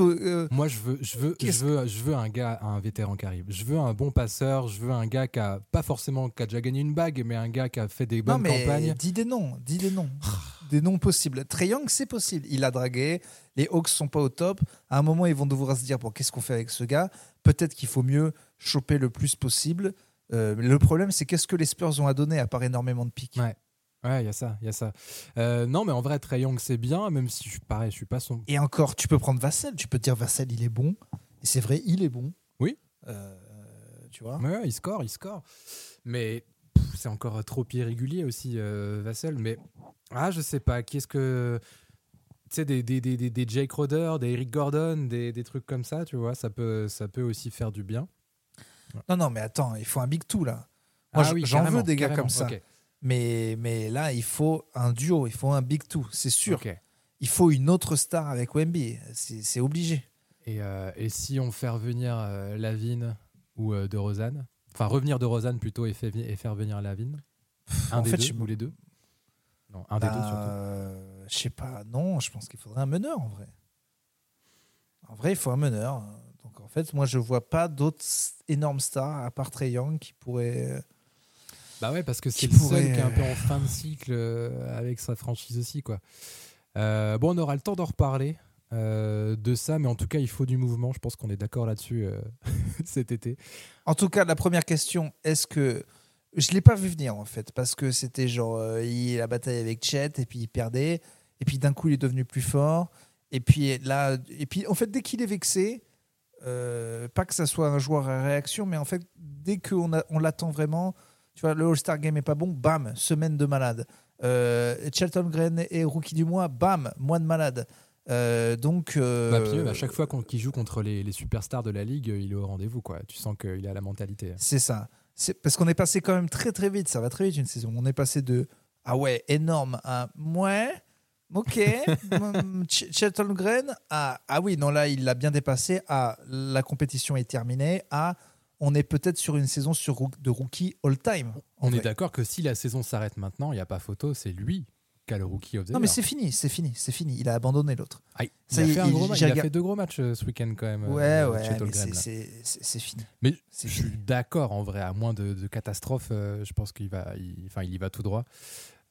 Euh, Moi, je veux, je veux, je veux, je veux un gars, un vétéran qui arrive. Je veux un bon passeur. Je veux un gars qui a pas forcément qui a déjà gagné une bague, mais un gars qui a fait des Non, bonnes mais campagnes. dis des noms, dis des noms. des noms possibles. Trey Young, c'est possible. Il a dragué. Les Hawks sont pas au top. À un moment, ils vont devoir se dire bon, qu'est-ce qu'on fait avec ce gars? Peut-être qu'il faut mieux choper le plus possible. Euh, le problème, c'est qu'est-ce que les Spurs ont à donner à part énormément de pics Ouais. Ouais, il y a ça, il y a ça. Euh, non, mais en vrai, Trey Young, c'est bien, même si je suis pareil, je suis pas son. Et encore, tu peux prendre Vassell. Tu peux te dire Vassell, il est bon. Et c'est vrai, il est bon. Oui. Euh, tu vois Ouais, il score, il score. Mais c'est encore trop irrégulier aussi, Vassell. Mais ah, je sais pas. Qu'est-ce que tu sais des, des, des, des, Jake Roder, des Eric Gordon, des, des trucs comme ça, tu vois, ça peut ça peut aussi faire du bien. Non, non, mais attends, il faut un big two là. Moi, Ah oui, j'en veux des gars comme ça. Mais, mais là, il faut un duo, il faut un big two, c'est sûr. Il faut une autre star avec Wemby, c'est obligé. Et, euh, et si on fait revenir euh, Lavigne ou euh, de Rosanne, enfin revenir de Rosanne plutôt et, fait et faire venir Lavigne, un en des fait, deux je- ou les deux? Non, un des Bah, deux surtout. euh, je sais pas, non, je pense qu'il faudrait un meneur en vrai. En vrai, il faut un meneur. Donc en fait, moi, je vois pas d'autres énormes stars à part Trey Young qui pourraient. Bah ouais, parce que c'est le seul pourrait, qui est un peu euh, en fin de cycle euh, avec sa franchise aussi, quoi. Euh, bon, on aura le temps d'en reparler euh, de ça, mais en tout cas, il faut du mouvement. Je pense qu'on est d'accord là-dessus. euh. *laughs* cet été. En tout cas, la première question, est-ce que. Je l'ai pas vu venir en fait, parce que c'était genre. euh, il la bataille avec Chet, et puis il perdait, et puis d'un coup il est devenu plus fort, et puis là. Et puis en fait, dès qu'il est vexé, euh, pas que ça soit un joueur à réaction, mais en fait, dès qu'on on l'attend vraiment, tu vois, le All-Star Game est pas bon, bam, semaine de malade. Euh, Green est rookie du mois, bam, mois de malade. Euh, donc. euh, Bah, puis, à chaque fois qu'il joue contre les, les superstars de la ligue, il est au rendez-vous. quoi. Tu sens qu'il a la mentalité. C'est ça. C'est parce qu'on est passé quand même très très vite. Ça va très vite une saison. On est passé de ah ouais énorme à ouais ok *laughs* Ch- Shelton Green à ah oui non là il l'a bien dépassé à la compétition est terminée à on est peut-être sur une saison sur de rookie all time. en On est d'accord que si la saison s'arrête maintenant, il n'y a pas photo, c'est lui qui a le rookie of the Non mais c'est fini, c'est fini, c'est fini. Il a abandonné l'autre. Ah, il, Ça a fait un il- gros ma- j'ai il a regard- fait deux gros matchs euh, ce week-end quand même. Ouais euh, ouais, Chet Holmgren, c'est- fini. Mais je suis d'accord en vrai, à moins de, de catastrophes, euh, je pense qu'il va, enfin, il y va tout droit.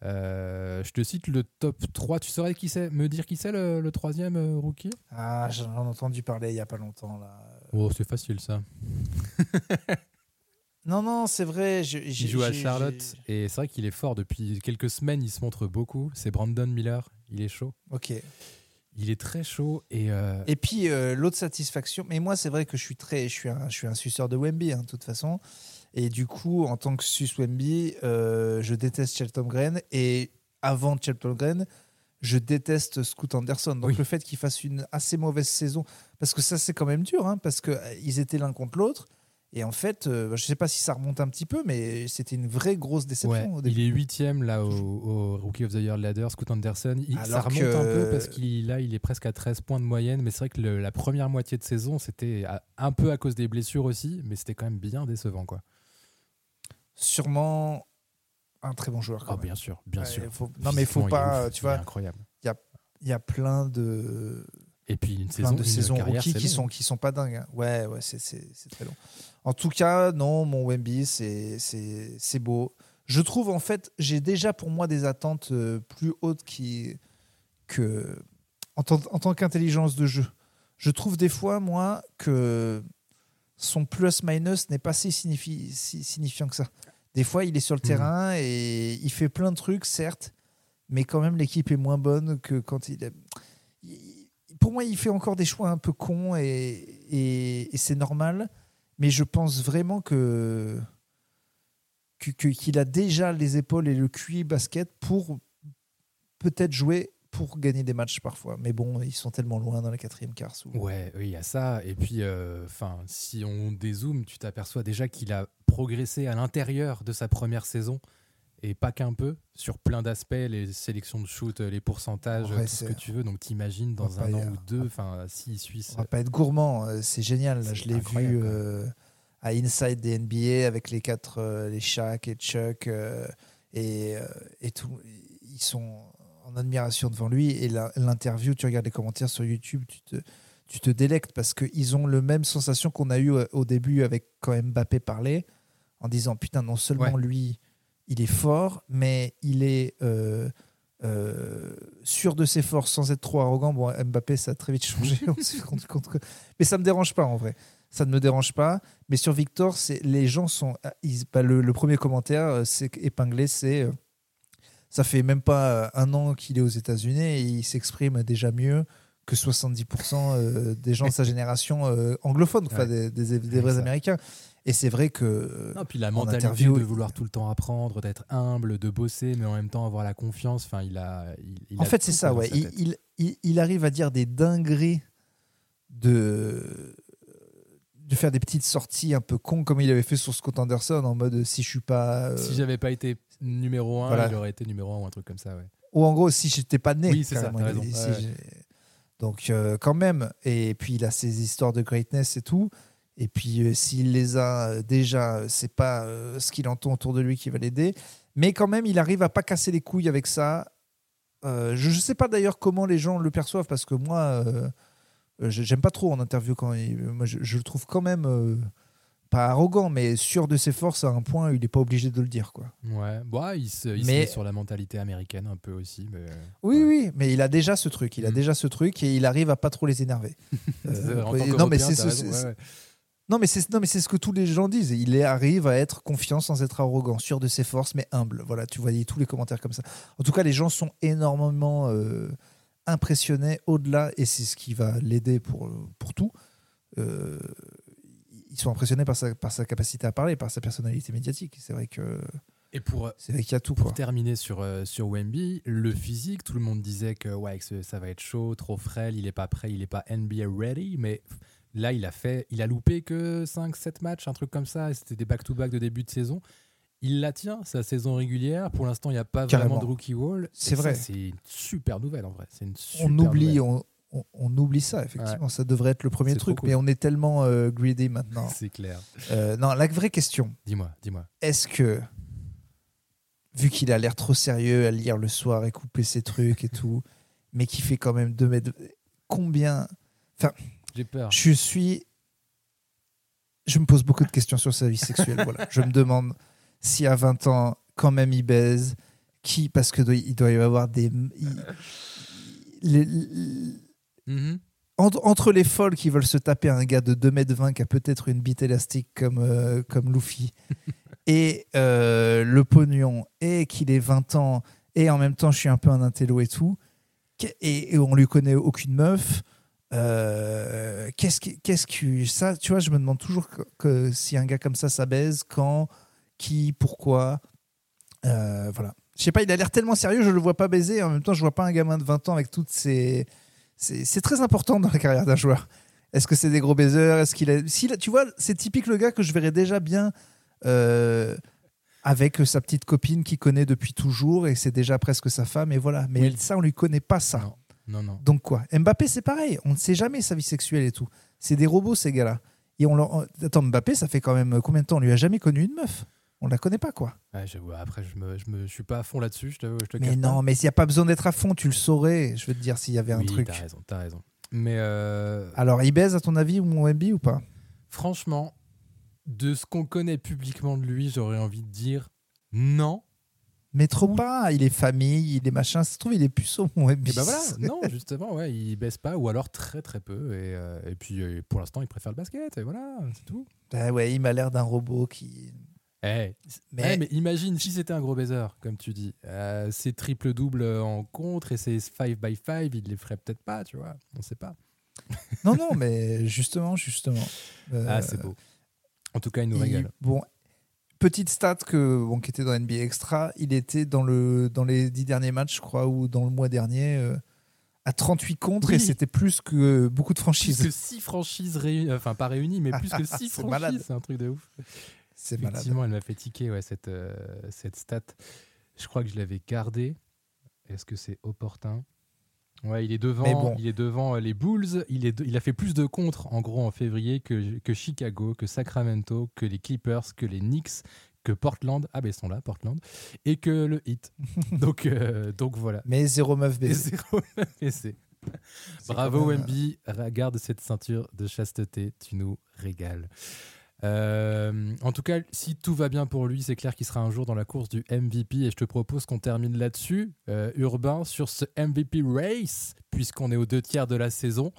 Euh, je te cite le top 3. Tu saurais qui c'est Me dire qui c'est le, le troisième euh, rookie? Ah j'en ai entendu parler il y a pas longtemps là. Oh, c'est facile ça. *laughs* Non non c'est vrai. je- Il joue à Charlotte et c'est vrai qu'il est fort depuis quelques semaines. Il se montre beaucoup. C'est Brandon Miller. Il est chaud. Ok. Il est très chaud et, euh, Et puis euh, l'autre satisfaction, mais moi c'est vrai que je suis très, je suis un, je suis un suceur de Wemby hein, de toute façon, et du coup en tant que sus Wemby, euh, je déteste Shelton Green et avant Shelton Green, je déteste Scoot Anderson. Donc Oui. le fait qu'il fasse une assez mauvaise saison, parce que ça c'est quand même dur, hein, parce que euh, étaient l'un contre l'autre. Et en fait, euh, je sais pas si ça remonte un petit peu, mais c'était une vraie grosse déception. ouais, au il est huitième là au, au Rookie of the Year ladder. Scoot Anderson, il, ça remonte que- un peu parce qu'il là il est presque à 13 points de moyenne. Mais c'est vrai que le- la première moitié de saison c'était un peu à cause des blessures aussi, mais c'était quand même bien décevant quoi. Sûrement un très bon joueur. Quand Ah même. bien sûr, bien Ouais, sûr. faut- Non mais il faut pas, ouf, tu vois, incroyable. il y a plein de Et puis une saison, de une saisons carrière, rookies qui long. sont qui sont pas dingues. hein. Ouais, ouais, c'est c'est c'est très long. En tout cas, non, mon Wemby, c'est c'est c'est beau. Je trouve en fait, j'ai déjà pour moi des attentes euh, plus hautes qui que en tant, en tant qu'intelligence de jeu. Je trouve des fois moi que son plus minus n'est pas si, signifi- si signifiant que ça. Des fois, il est sur le Mhm. terrain et il fait plein de trucs, certes, mais quand même l'équipe est moins bonne que quand il est pour moi, il fait encore des choix un peu cons et, et- et c'est normal. Mais je pense vraiment que qu'il a déjà les épaules et le QI basket pour peut-être jouer pour gagner des matchs parfois. Mais bon, ils sont tellement loin dans la quatrième quart. souvent. Ouais, oui, il y a ça. Et puis, euh, si on dézoome, tu t'aperçois déjà qu'il a progressé à l'intérieur de sa première saison et pas qu'un peu sur plein d'aspects, les sélections de shoot, les pourcentages, Ouais, tout ce que tu veux. Donc, t'imagines dans un an ou deux, enfin, si Suisse. On va pas être gourmand, euh, c'est génial. Là, je l'ai vu euh, à Inside des NBA avec les quatre, euh, les Shaq et Chuck euh, et, et tout. Ils sont en admiration devant lui. Et l'interview, tu regardes les commentaires sur YouTube, tu te, tu te délectes parce qu'ils ont le même sensation qu'on a eu au début avec quand Mbappé parlait, en disant putain, non seulement Ouais. lui, il est fort, mais il est euh, euh, sûr de ses forces sans être trop arrogant. Bon, Mbappé, ça a très vite changé, *laughs* on s'est rendu compte que- Mais ça me dérange pas en vrai. Ça ne me dérange pas. Mais sur Victor, c'est les gens sont. ah, ils- bah, le, le premier commentaire, euh, c'est épinglé, c'est. ça fait même pas un an qu'il est aux États-Unis et il s'exprime déjà mieux que 70% euh, des gens de sa *laughs* génération anglophone, enfin, Ouais. des, des- des Ouais, vrais. Américains. Et c'est vrai que. euh, Non, puis la en mentalité interview, de vouloir tout le temps apprendre, d'être humble, de bosser, mais en même temps avoir la confiance. Enfin, il a. il- il En a fait, c'est ça, ouais. Il, il, arrive à dire des dingueries de de faire des petites sorties un peu cons comme il avait fait sur Scott Anderson en mode si je suis pas euh, Si j'avais pas été numéro 1, Voilà. il aurait été numéro 1 ou un truc comme ça, ouais. ou en gros si j'étais pas né Oui, c'est ça, raison. si Ouais, donc euh, quand même et puis il a ses histoires de greatness et tout et puis euh, s'il les a euh, déjà euh, c'est pas ce qu'il entend autour de lui qui va l'aider mais quand même il arrive à pas casser les couilles avec ça je ne sais pas d'ailleurs comment les gens le perçoivent parce que moi j'aime pas trop en interview quand il, moi je, je le trouve quand même pas arrogant mais sûr de ses forces à un point où il n'est pas obligé de le dire quoi Ouais, bon, il se, il se Mais- met sur la mentalité américaine un peu aussi. Mais... Oui, Ouais. oui, mais il a déjà ce truc. Il a Mm. déjà ce truc et il arrive à pas trop les énerver. *laughs* Euh, non, mais c'est ce- ouais, ouais. Non, mais c'est non, mais c'est ce que tous les gens disent. Il arrive à être confiant sans être arrogant, sûr de ses forces, mais humble. Voilà, tu voyais tous les commentaires comme ça. En tout cas, les gens sont énormément euh, impressionnés au-delà, et c'est ce qui va l'aider pour, pour tout. Euh, ils sont impressionnés par sa, par sa capacité à parler, par sa personnalité médiatique. C'est vrai que Et pour, c'est vrai qu'il y a tout. pour Quoi. terminer sur, euh, sur Wemby, le physique, tout le monde disait que ouais, que ça va être chaud, trop frêle, il est pas prêt, il est pas NBA ready, mais là, il a fait, il a loupé que 5-7 matchs, un truc comme ça, c'était des back-to-back de début de saison. Il la tient, sa saison régulière. Pour l'instant, il n'y a pas Carrément. vraiment de rookie wall. C'est vrai. C'est une super nouvelle en vrai. C'est une super on oublie, on, on- on oublie ça, effectivement. Ça devrait être le premier truc, cool. mais on est tellement euh, greedy maintenant. *laughs* C'est clair. Euh, non, la vraie question, Dis-moi, dis-moi. est-ce que, vu qu'il a l'air trop sérieux à lire le soir et couper ses trucs et tout, *laughs* mais qui fait quand même 2 mètres, combien. J'ai peur. Je suis. Je me pose beaucoup de questions sur sa vie sexuelle. voilà. Je me demande si à 20 ans, quand même, il baise. Qui Parce que doit- il doit y avoir des. il- les- les- Mhm. entre, les folles qui veulent se taper un gars de 2m20 qui a peut-être une bite élastique comme, euh, comme Luffy, *laughs* et euh, le pognon, et qu'il ait 20 ans, et en même temps je suis un peu un intello et tout, et, et on lui connaît aucune meuf, euh, qu'est-ce que, qu'est-ce que ça, tu vois, je me demande toujours que, que si un gars comme ça, ça baise, quand, qui, pourquoi, euh, voilà. Je sais pas, il a l'air tellement sérieux, je le vois pas baiser, en même temps je vois pas un gamin de 20 ans avec toutes ces c'est très important dans la carrière d'un joueur. Est-ce que c'est des gros baiseurs? Est-ce qu'il a... si, tu vois, c'est typique le gars que je verrais déjà bien euh, avec sa petite copine qu'il connaît depuis toujours et c'est déjà presque sa femme et voilà. Mais Oui. ça, on lui connaît pas ça. Non, non. Donc quoi? Mbappé, c'est pareil. On ne sait jamais sa vie sexuelle et tout. C'est des robots ces gars-là. Et on leur... Attends, Mbappé, ça fait quand même combien de temps? On lui a jamais connu une meuf. On la connaît pas quoi. Ouais, après, je me, je me, suis pas à fond là-dessus. Je te, je te Mais pas. non, mais s'il n'y a pas besoin d'être à fond, tu le saurais. Je veux te dire s'il y avait un Oui, truc. T'as raison, t'as raison. Mais euh, Alors, il baise à ton avis ou mon MB ou pas? Franchement, de ce qu'on connaît publiquement de lui, j'aurais envie de dire non. Mais trop pas, il est famille, il est machin. Ça se trouve, il est puceau. Et ben voilà, non, justement, ouais, il baisse pas, ou alors très très peu. Et, euh, et puis euh, pour l'instant, il préfère le basket, et voilà, c'est tout. Bah ouais, il m'a l'air d'un robot qui. Eh, Mais- mais... mais imagine si c'était un gros baiser, comme tu dis. Euh, ses triple-double en contre et ses 5 by 5 il les ferait peut-être pas, tu vois. On sait pas. Non, non, mais justement, justement. Euh, Ah, c'est beau. En tout cas, il nous il- régale. Bon, petite stat que, bon, qui était dans NBA Extra, il était dans, le, dans les dix derniers matchs, je crois, ou dans le mois dernier, euh, à 38 contre, et c'était plus que beaucoup de Plus franchises. que 6 franchises réunies, enfin pas réunies, mais plus que *laughs* 6 C'est franchises, malade. c'est un truc de ouf. C'est malade. Effectivement, elle m'a fait tiquer ouais, cette, euh, cette stat. Je crois que je l'avais gardée. Est-ce que c'est opportun? Ouais, il est devant, bon. il est devant euh, les Bulls. Il, est il a fait plus de contre en gros en février que, que Chicago, que Sacramento, que les Clippers, que les Knicks, que Portland. Ah ben ils sont là, Portland, et que le Heat. *laughs* donc euh, donc voilà. Mais zéro meuf. *laughs* C'est Bravo Wemby, regarde cette ceinture de chasteté, tu nous régales. Euh, en tout cas, si tout va bien pour lui, c'est clair qu'il sera un jour dans la course du MVP et je te propose qu'on termine là-dessus, euh, Urbain, sur ce MVP race, puisqu'on est aux deux tiers de la saison.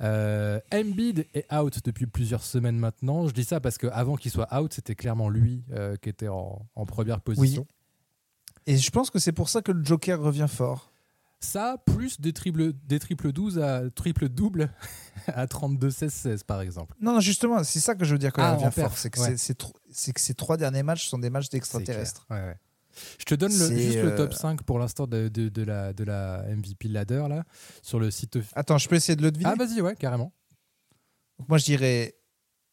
Euh, Embiid est out depuis plusieurs semaines maintenant. Je dis ça parce qu'avant qu'il soit out, c'était clairement lui euh, qui était en, en première position. Et je pense que c'est pour ça que le Joker revient fort. Ça, plus des triples, des triple 12 à triple double *laughs* à 32, 16, 16 par exemple. Non, non, justement, c'est ça que je veux dire quand Ah, perf, fort. C'est que, ouais. que ces trois derniers matchs sont des matchs d'extraterrestres. Ouais, ouais. Je te donne le- juste le top euh, 5 pour l'instant de, de, de la, de la MVP ladder là, sur le site. Attends, je peux essayer de le deviner Ah, vas-y, ouais, carrément. Donc moi, je dirais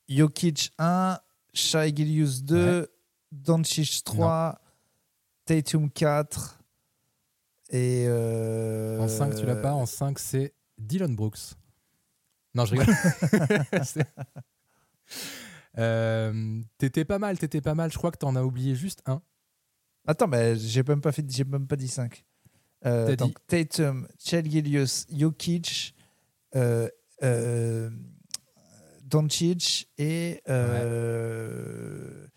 Jokic 1, Shai Gilius 2, Doncic 3, Tatum 4 et... euh, En 5, tu l'as pas. En 5, c'est Dylan Brooks. Non, je rigole. *laughs* Euh, t'étais pas mal, t'étais pas mal. Je crois que t'en as oublié juste un. Attends, mais j'ai même pas fait, j'ai même pas dit 5. Euh, donc Tatum, Shai Gilius, Jokic, euh, euh, Doncic et... euh,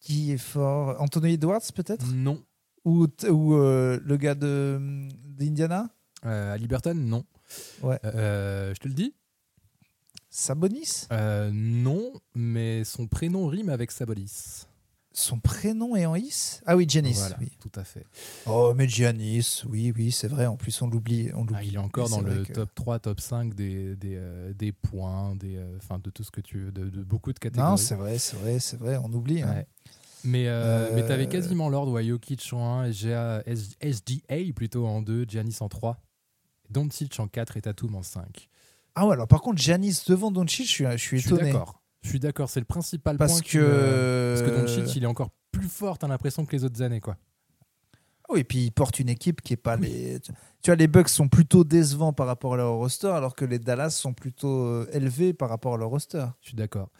Qui est fort? Anthony Edwards peut-être? Non. Ou, ou euh, le gars de d'Indiana Euh, à Liberton, non. Ouais. Euh, je te le dis Sabonis? Euh, non, mais son prénom rime avec Sabonis. Son prénom est en is? Ah oui, Giannis. Voilà, oui. tout à fait. Oh, mais Giannis, oui, oui, c'est vrai. En plus, on l'oublie. On Ah, l'oublie. il est encore dans le que- top 3, top 5 des, des, euh, des points, des, euh, enfin, de tout ce que tu veux, de, de beaucoup de catégories. Non, c'est vrai, c'est vrai, c'est vrai. On oublie. hein. Mais, euh, Euh, mais t'avais quasiment l'ordre, ouais, Jokic en 1, SGA, plutôt en 2, Giannis en 3, Doncic en 4 et Tatum en 5. Ah ouais, alors par contre, Giannis devant Doncic, je suis, je suis étonné. d'accord. Je suis d'accord, c'est le principal Parce point que. qui me- Parce que Doncic, il est encore plus fort, t'as l'impression que les autres années, quoi. Ah Oui, et puis il porte une équipe qui est pas les. Tu vois, les Bucks sont plutôt décevants par rapport à leur roster, alors que les Dallas sont plutôt euh, élevés par rapport à leur roster. Je suis d'accord.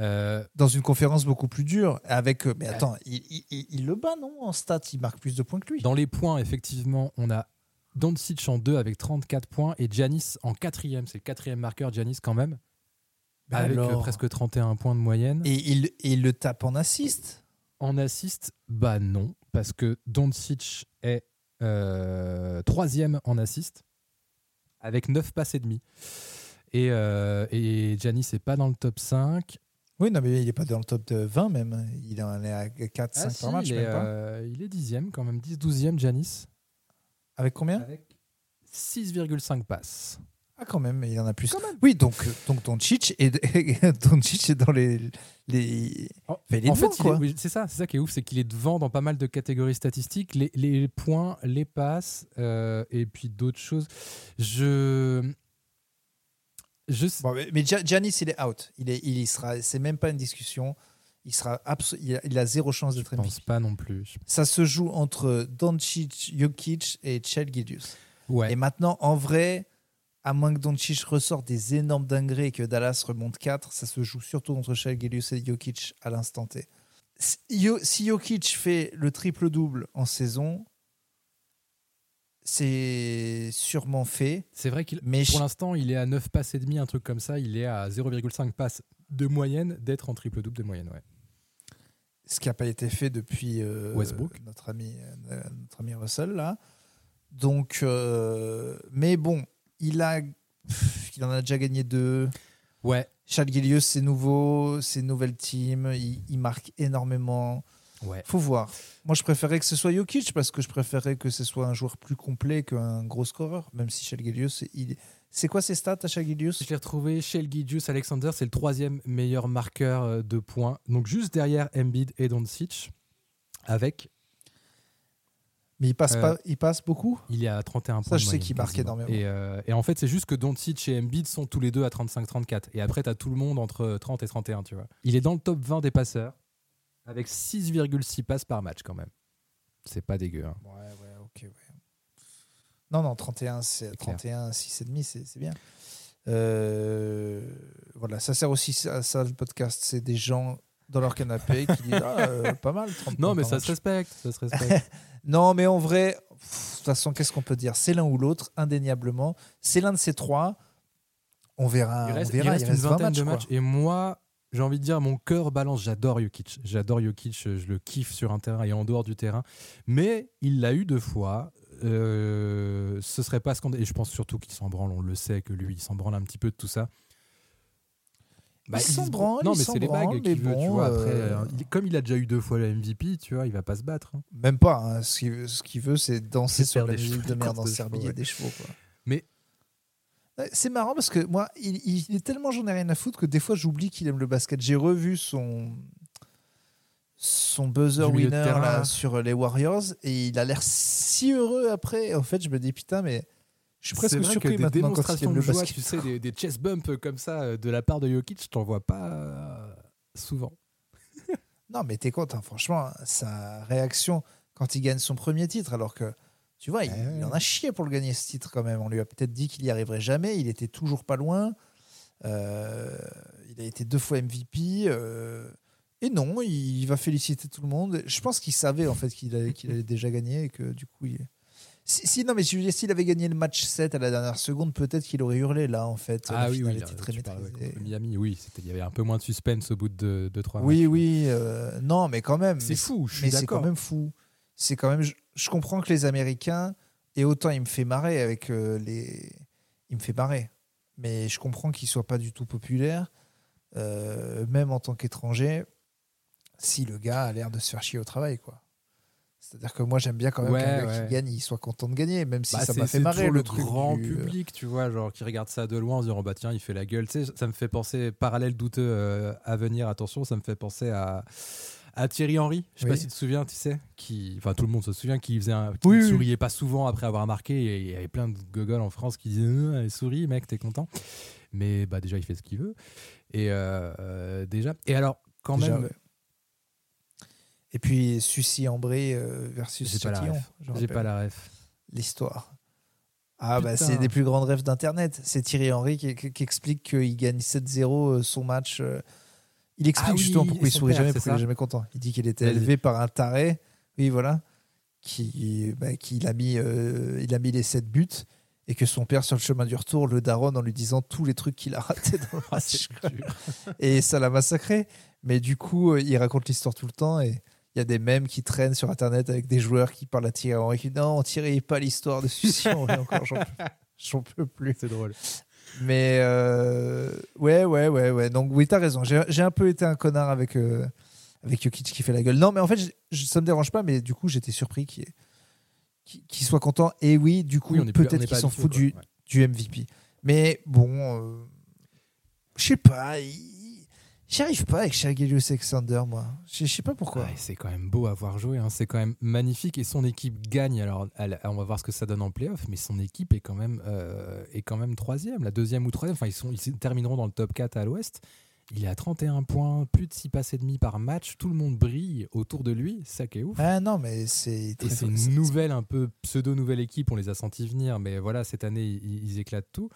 Euh, Dans une conférence beaucoup plus dure, avec. euh, Mais attends, il, il- il- il le bat, non En stats, il marque plus de points que lui. dans les points, effectivement, on a Doncic en 2 avec 34 points et Giannis en quatrième. C'est le quatrième marqueur, Giannis quand même, Mais avec euh, alors presque 31 points de moyenne. Et il, le tape en assist. En assist, bah non, parce que Doncic est euh, troisième en assist, avec 9 passes et demi. Et, euh, et Giannis n'est pas dans le top 5. Oui, non, mais il est pas dans le top de 20 même. Il en est à 4-5 Ah, si, par match, il, même est, pas. euh, il est dixième quand même, 10-12e Giannis, Avec combien? Avec 6,5 passes. Ah, quand même, il en a plus. Quand même. Oui, donc, euh, donc Doncic est, *laughs* est dans les. les... En, Enfin, il est en devant, fait, il quoi. est- oui, c'est ça, c'est ça qui est ouf, c'est qu'il est devant dans pas mal de catégories statistiques, les, les points, les passes, euh, et puis d'autres choses. Je, je, Bon, mais Giannis, il est out. Il est, il y sera. C'est même pas une discussion. Il sera abso- il, a, il a zéro chance je d'être pense pas non plus. Ça se joue entre Doncic, Jokic et Chel Gildius. Ouais. Et maintenant, en vrai, à moins que Doncic ressorte des énormes dingueries et que Dallas remonte 4, ça se joue surtout entre Gilgeous et Jokic à l'instant T. Si Jokic fait le triple-double en saison, c'est sûrement fait. C'est vrai qu'il, Mais pour je- l'instant, il est à 9 passes et demi, un truc comme ça. Il est à 0,5 passes de moyenne d'être en triple double de moyenne. Ouais. ce qui n'a pas été fait depuis euh, Westbrook. notre ami euh, notre ami Russell là. Donc, euh, mais bon, il a, pff, il en a déjà gagné deux. Ouais. Charles Gillius, c'est nouveau, c'est une nouvelle team, il, il marque énormément. Ouais. Faut voir. Moi, je préférais que ce soit Jokic parce que je préférais que ce soit un joueur plus complet qu'un gros scoreur, même si Charles Gillius, il... c'est quoi ses stats à Charles Gillius Je l'ai retrouvé Gilgeous Alexander, c'est le troisième meilleur marqueur euh, de points. Donc juste derrière Embiid et Doncic, avec, Mais il passe, Euh, pas, il passe beaucoup? il est à 31 points. Ça, je sais qu'il marque énormément. Et, euh, et en fait, c'est juste que Doncic et Embiid sont tous les deux à 35-34. Et après, tu as tout le monde entre 30 et 31, tu vois. Il est dans le top 20 des passeurs, avec 6,6 passes par match quand même. C'est pas dégueu. hein. Ouais, ouais, ok, ouais. Non, non, 31, c'est C'est clair. 31, 6,5, c'est bien. Euh, voilà, ça sert aussi à ça le podcast. C'est des gens dans leur canapé qui disent ah, euh, *laughs* pas mal. 30 Non, mais ça se respecte. Ça se respecte. *laughs* Non, mais en vrai, pff, de toute façon, qu'est-ce qu'on peut dire? C'est l'un ou l'autre, indéniablement. C'est l'un de ces trois. On verra. il reste, on verra. il reste une 20 vingtaine matchs, de matchs. Et moi, j'ai envie de dire, mon cœur balance. J'adore Jokic. J'adore Jokic. Je le kiffe sur un terrain et en dehors du terrain. Mais il l'a eu deux fois. Euh, ce serait pas scandaleux. Et je pense surtout qu'il s'en branle. On le sait que lui, il s'en branle un petit peu de tout ça. Il s'en se branle, Non, mais s'en c'est les bagues qu'il veut. tu vois. Après, euh, il- comme il a déjà eu deux fois le MVP, tu vois, il va pas se battre. hein. Même pas. hein. Ce qu'il veut, ce c'est danser sur la des musique de des merde en de Serbie chevaux, et ouais. des chevaux. Quoi. Ouais, C'est marrant parce que moi, il, il est tellement j'en ai rien à foutre que des fois j'oublie qu'il aime le basket. J'ai revu son son buzzer winner terrain, là, là. sur les Warriors et il a l'air si heureux après. En fait, je me dis putain, mais je suis presque vrai que surpris des démonstrations de le joie, basket. tu sais, des, des chest bumps comme ça euh, de la part de Jokic, t'en vois pas euh, souvent. *laughs* Non, mais t'es content, franchement, sa réaction quand il gagne son premier titre, alors que tu vois, il, il en a chié pour le gagner ce titre quand même. On lui a peut-être dit qu'il y arriverait jamais. Il était toujours pas loin. Euh, il a été deux fois MVP. euh, et non, il, il va féliciter tout le monde. Je pense qu'il savait en fait qu'il allait, qu'il allait déjà gagner et que du coup, il... si, si- non, mais s'il avait gagné le match 7 à la dernière seconde, peut-être qu'il aurait hurlé là en fait. Ah oui, finale oui, était là, très parles, ouais, Miami, oui, c'était- il y avait un peu moins de suspense au bout de 2-3 Oui, oui, euh, non, mais quand même. C'est mais fou, je suis mais c'est quand d'accord. même fou. C'est quand même. Je, je comprends que les Américains et autant il me fait marrer avec euh, les. Il me fait marrer. mais je comprends qu'il soit pas du tout populaire, euh, même en tant qu'étranger, si le gars a l'air de se faire chier au travail, quoi. C'est-à-dire que moi j'aime bien quand même Ouais, qu'un gars ouais. qui gagne, il soit content de gagner, même si Bah, ça m'a fait marrer le truc grand du- euh, public, tu vois, genre qui regarde ça de loin en se disant bah tiens, il fait la gueule. Tu sais, ça me fait penser parallèle douteux euh, à venir. Attention, ça me fait penser à à Thierry Henry. Je sais pas si tu te souviens, tu sais, qui, enfin tout le monde se souvient, qui faisait, un, qui Oui, oui. souriait pas souvent après avoir marqué. Et il y avait plein de gogoles en France qui disaient Euh, souris, mec, t'es content. Mais bah déjà, il fait ce qu'il veut. Et euh, déjà. Et alors, quand Déjà, même, ouais. Et puis Sucy Ambré euh, versus j'ai Châtillon. J'ai pas la ref. l'histoire. Ah bah c'est des plus grandes rêves d'internet. C'est Thierry Henry qui, qui- qui explique qu'il gagne 7-0 euh, son match. Il explique Ah oui, justement pourquoi il sourit père, jamais, pourquoi il est jamais content. Il dit qu'il était élevé par un taré. Oui voilà. Qui, bah, qu'il a mis, euh, il a mis les 7 buts et que son père sur le chemin du retour le daronne en lui disant tous les trucs qu'il a ratés dans le *laughs* Ah, match. et ça l'a massacré. Mais du coup, euh, il raconte l'histoire tout le temps et il y a des mèmes qui traînent sur Internet avec des joueurs qui parlent à Thierry Henry qui disent non, Thierry, pas l'histoire de Henry encore, j'en peux, j'en peux plus. C'est drôle. Mais euh, ouais, ouais, ouais, ouais. Donc oui, t'as raison. J'ai un peu été un connard avec, euh, avec Jokic qui fait la gueule. Non, mais en fait, je- ça me dérange pas, mais du coup, j'étais surpris qu'il qu'il soit content. Et oui, du coup, Oui, peut-être qu'il s'en fout du, Ouais. du MVP. Mais bon, euh, je sais pas. il- J'y arrive pas avec Shai Alexander, moi. Je sais pas pourquoi. Ouais, c'est quand même beau à voir jouer, hein. c'est quand même magnifique et son équipe gagne. Alors, elle- on va voir ce que ça donne en playoff, mais son équipe est quand même euh, est quand même troisième, la deuxième ou troisième. Enfin, ils sont ils termineront dans le top 4 à l'Ouest. Il est à 31 points, plus de 6 passes et demi par match. Tout le monde brille autour de lui, ça qui est ouf. Ah non, mais c'est Et c'est une nouvelle, un peu pseudo-nouvelle équipe, on les a sentis venir, mais voilà, cette année, ils, ils éclatent tout.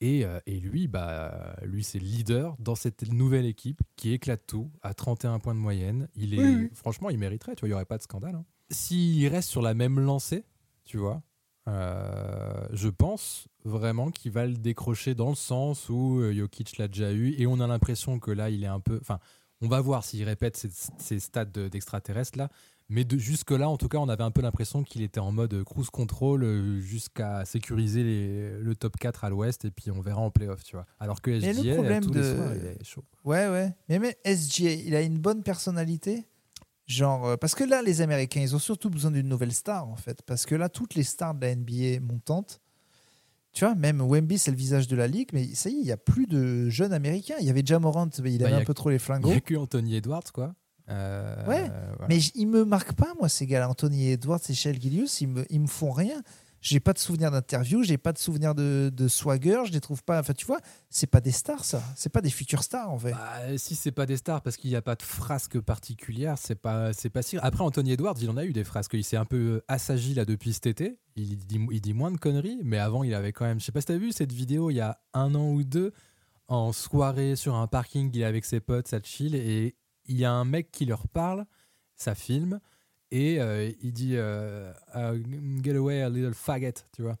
Et, euh, et lui, bah, lui c'est le leader dans cette nouvelle équipe qui éclate tout à 31 points de moyenne. Il est, Oui, oui. Franchement, il mériterait, tu vois, il n'y aurait pas de scandale. hein. S'il reste sur la même lancée, tu vois, euh, je pense vraiment qu'il va le décrocher dans le sens où euh, Jokic l'a déjà eu et on a l'impression que là, il est un peu. Enfin, on va voir s'il répète ces, stades de- d'extraterrestres là. Mais jusque-là, en tout cas, on avait un peu l'impression qu'il était en mode cruise control euh, jusqu'à sécuriser les- le top 4 à l'ouest et puis on verra en playoff, tu vois. Alors que Mais le SGA, problème tous les soirs, il est chaud. Ouais, ouais. Mais, mais SGA, il a une bonne personnalité. Genre, euh, parce que là, les Américains, ils ont surtout besoin d'une nouvelle star, en fait. Parce que là, toutes les stars de la NBA montantes, tu vois, même Wemby, c'est le visage de la ligue, mais ça y est, il n'y a plus de jeunes Américains. Il y avait Jamorant, mais il Bah, avait il un a- peu trop les Il flingos. n'y a que Anthony Edwards, quoi. Euh, Ouais, voilà. Mais ils me marquent pas, moi, ces gars-là. Anthony Edwards et Shell Gillius, ils me, ils me font rien. J'ai pas de souvenir d'interview, j'ai pas de souvenir de, de swagger, je les trouve pas. Enfin, tu vois, c'est pas des stars, ça. C'est pas des futures stars, en fait. Bah, si c'est pas des stars parce qu'il n'y a pas de frasque particulière, c'est pas c'est pas si. Après Anthony Edwards, il en a eu des frasques. Il s'est un peu assagi là depuis cet été. Il dit, il dit moins de conneries, mais avant il avait quand même. Je sais pas si t'as vu cette vidéo il y a un an ou deux en soirée sur un parking. Il est avec ses potes, ça chill et il y a un mec qui leur parle, ça filme et euh, il dit euh, Uh, get away a little faggot, tu vois.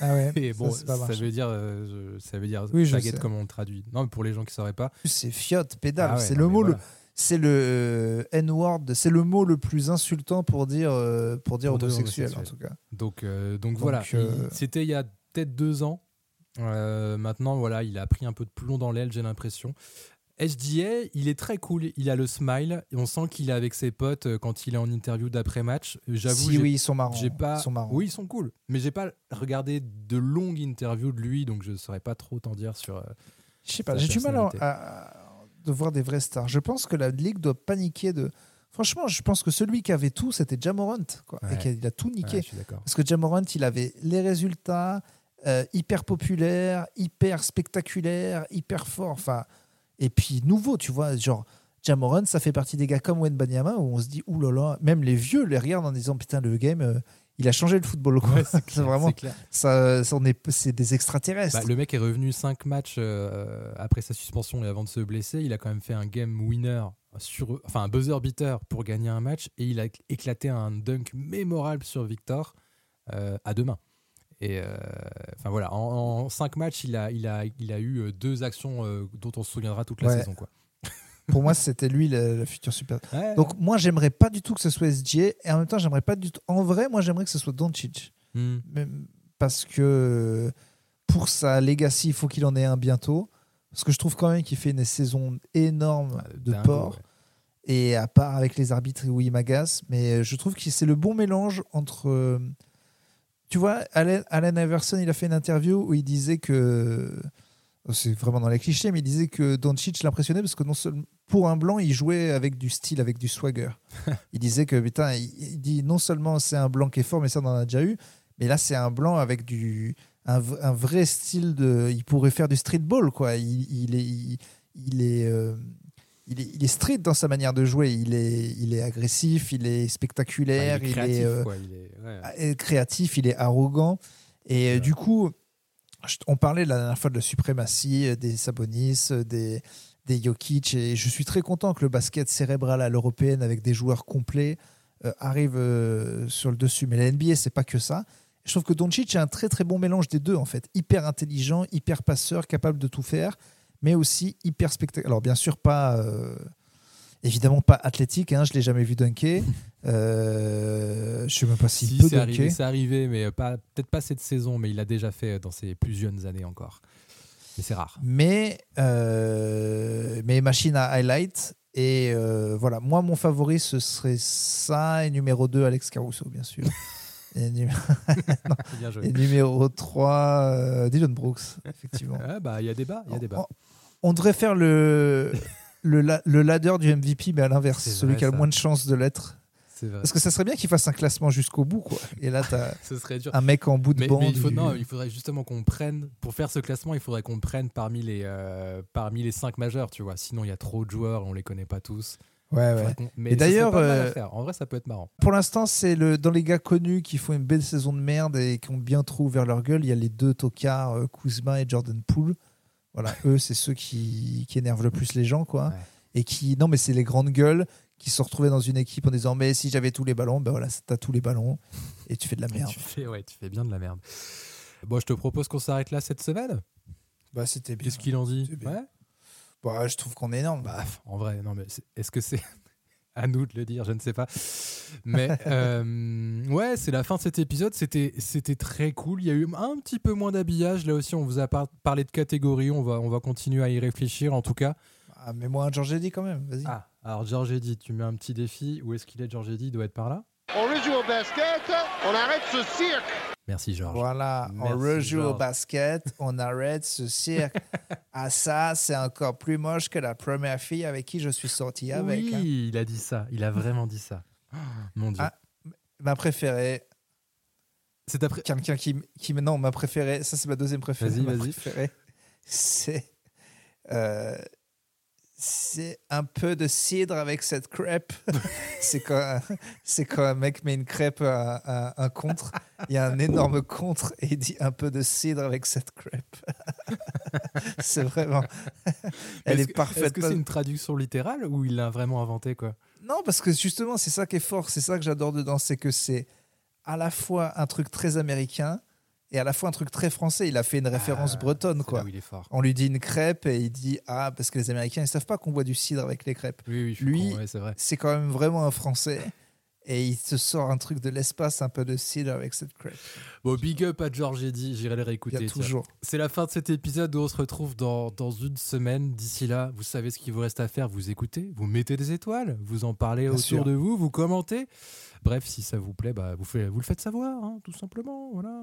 Ah ouais. *laughs* Et ça, bon, c'est pas ça, veut dire, euh, ça veut dire Oui, faggot comme on le traduit. Non, mais pour les gens qui sauraient pas. C'est fiotte, pédale. Ah ouais, c'est le mot, voilà. c'est le euh, N-word, c'est le mot le plus insultant pour dire, euh, pour dire Pour homosexuel, en tout cas. Donc, euh, donc, Donc, voilà, euh, Il- c'était il y a peut-être deux ans. Euh, maintenant, voilà, il a pris un peu de plomb dans l'aile, j'ai l'impression. SGA, il est très cool, il a le smile, et on sent qu'il est avec ses potes euh, quand il est en interview d'après-match. J'avoue, Si, oui, ils sont marrants. pas. Ils sont marrants. Oui, ils sont cool, mais j'ai pas regardé de longues interviews de lui, donc je saurais pas trop t'en dire sur. euh, Je sais pas, j'ai du mal à, de voir des vraies stars. Je pense que la ligue doit paniquer de. Franchement, je pense que celui qui avait tout, c'était Jamorant, quoi, et qu'il a tout niqué. ouais. Parce que Jamorant, il avait les résultats euh, hyper populaires, hyper spectaculaires, hyper forts. Enfin, et puis nouveau, tu vois, genre Jamorant, ça fait partie des gars comme Banyama où on se dit oulala, même les vieux les regardent en disant putain le game, euh, il a changé le football. quoi. Ouais, c'est *laughs* clair, vraiment c'est ça, ça est, c'est des extraterrestres. Bah, le mec est revenu 5 matchs euh, après sa suspension et avant de se blesser. Il a quand même fait un game winner, sur, enfin un buzzer beater pour gagner un match et il a éclaté un dunk mémorable sur Victor euh, à deux mains. Et euh, enfin voilà, en, 5 matchs, il a, il, a, il a eu euh, deux actions euh, dont on se souviendra toute la Ouais. saison. Quoi. *laughs* Pour moi, c'était lui le, le futur super. Ouais. Donc moi, j'aimerais pas du tout que ce soit SGA et en même temps, j'aimerais pas du tout. En vrai, moi, j'aimerais que ce soit Doncic. Hmm. Parce que pour sa legacy, il faut qu'il en ait un bientôt. Parce que je trouve quand même qu'il fait une saison énorme Ah, de port. ouais. Et à part avec les arbitres où il m'agace, mais je trouve que c'est le bon mélange entre. Tu vois, Allen, Allen Iverson, il a fait une interview où il disait que. C'est vraiment dans les clichés, mais il disait que Doncic l'impressionnait parce que non seulement pour un blanc, il jouait avec du style, avec du swagger. *laughs* il disait que putain, il, il dit non seulement c'est un blanc qui est fort, mais ça on en a déjà eu, mais là c'est un blanc avec du un, vrai style de. Il pourrait faire du streetball quoi. Il, il est il, il est euh, il est, il est street dans sa manière de jouer. Il est, il est agressif, il est spectaculaire, Enfin, il est il créatif, est, euh, quoi, il est- ouais. est créatif, il est arrogant. Et euh, Ouais. du coup, on parlait la dernière fois de la suprématie euh, des Sabonis, des, des Jokic. Et je suis très content que le basket cérébral à l'européenne, avec des joueurs complets, euh, arrive euh, sur le dessus. Mais la NBA, c'est pas que ça. Je trouve que Doncic a un très très bon mélange des deux en fait. Hyper intelligent, hyper passeur, capable de tout faire, mais aussi hyper spectaculaire. Alors bien sûr pas, euh, évidemment pas athlétique. Hein, je l'ai jamais vu dunker. *laughs* Euh, je sais même pas s'il Si, peut dunker. c'est arrivé, mais euh, peut-être pas cette saison, mais il l'a déjà fait dans ses plus jeunes années encore. Mais c'est rare. Mais euh, mais machine à highlight. Et euh, voilà, moi mon favori ce serait ça et numéro 2 Alex Caruso bien sûr. *laughs* *laughs* et, numéro 3 Dylan Brooks effectivement. Ah, bah, il y a débat, il y a débat. On, devrait faire le, le, la- le ladder du MVP, mais à l'inverse, celui vrai, qui a le moins de chances de l'être. Vrai. Parce que ça serait bien qu'il fasse un classement jusqu'au bout, quoi. Et là, tu as *laughs* Ce serait dur. un mec en bout de Mais, bande. mais il, faut, du- non, il faudrait justement qu'on prenne, pour faire ce classement, il faudrait qu'on prenne parmi les, euh, parmi les cinq majeurs, tu vois. Sinon, il y a trop de joueurs, on les connaît pas tous. Ouais, ouais. Mais Et d'ailleurs, euh, en vrai, ça peut être marrant. Pour l'instant, c'est le dans les gars connus qui font une belle saison de merde et qui ont bien trop ouvert leur gueule. Il y a les deux tocards, euh, Kuzma et Jordan Poole. Voilà, eux, c'est ceux qui, qui énervent le plus les gens, quoi. Ouais. Et qui, non, mais c'est les grandes gueules qui se retrouvés dans une équipe en disant, mais si j'avais tous les ballons, ben voilà, t'as tous les ballons et tu fais de la merde. Tu fais, ouais, tu fais bien de la merde. Bon, je te propose qu'on s'arrête là cette semaine. Bah, c'était bien. Qu'est-ce qu'il en dit? Ouais. Bah, je trouve qu'on est énorme. Bah, en vrai, non, mais est-ce que c'est *laughs* à nous de le dire Je ne sais pas. Mais *laughs* euh, ouais, c'est la fin de cet épisode. C'était, c'était très cool. Il y a eu un petit peu moins d'habillage. Là aussi, on vous a par- parlé de catégories. On va, on va continuer à y réfléchir. En tout cas, Ah, mais moi, un Georges Eddy quand même, vas-y. ah, alors Georges Eddy, tu mets un petit défi. Où est-ce qu'il est, Georges Eddy? Il doit être par là. On rejoue au basket, on arrête ce cirque. Merci, Georges. Voilà, Merci, on rejoue au basket, on arrête ce cirque. *laughs* ah ça, c'est encore plus moche que la première fille avec qui je suis sorti avec. oui, hein. il a dit ça. Il a vraiment dit ça. Oh, mon Dieu. Ah. Ma préférée, c'est après. quelqu'un qui, qui... Non, ma préférée, ça c'est ma deuxième préférée. Vas-y, vas-y. préférée, *laughs* c'est... euh, c'est un peu de cidre avec cette crêpe. *laughs* c'est quand, c'est quand un mec met une crêpe à, à un contre. Il y a un énorme contre et il dit un peu de cidre avec cette crêpe. *laughs* c'est vraiment. Elle est, parfaite. Est-ce que c'est une traduction littérale ou il l'a vraiment inventé quoi? Non, parce que justement, c'est ça qui est fort. C'est ça que j'adore dedans. C'est que c'est à la fois un truc très américain et à la fois un truc très français. Il a fait une référence Ah, bretonne, c'est quoi. Là où il est fort. On lui dit une crêpe et il dit Ah, parce que les Américains, ils savent pas qu'on boit du cidre avec les crêpes. Oui, oui, je Lui-. C'est quand même vraiment un français. Et il se sort un truc de l'espace, un peu de cidre avec cette crêpe. Bon, big up à George Eddy, j'irai le Il y réécouter. a tiens. toujours. C'est la fin de cet épisode où on se retrouve dans, dans une semaine. D'ici là, vous savez ce qu'il vous reste à faire. Vous écoutez, vous mettez des étoiles, vous en parlez Bien autour sûr. de vous, vous commentez. Bref, si ça vous plaît, bah, vous, faites- vous le faites savoir, hein, tout simplement. Voilà.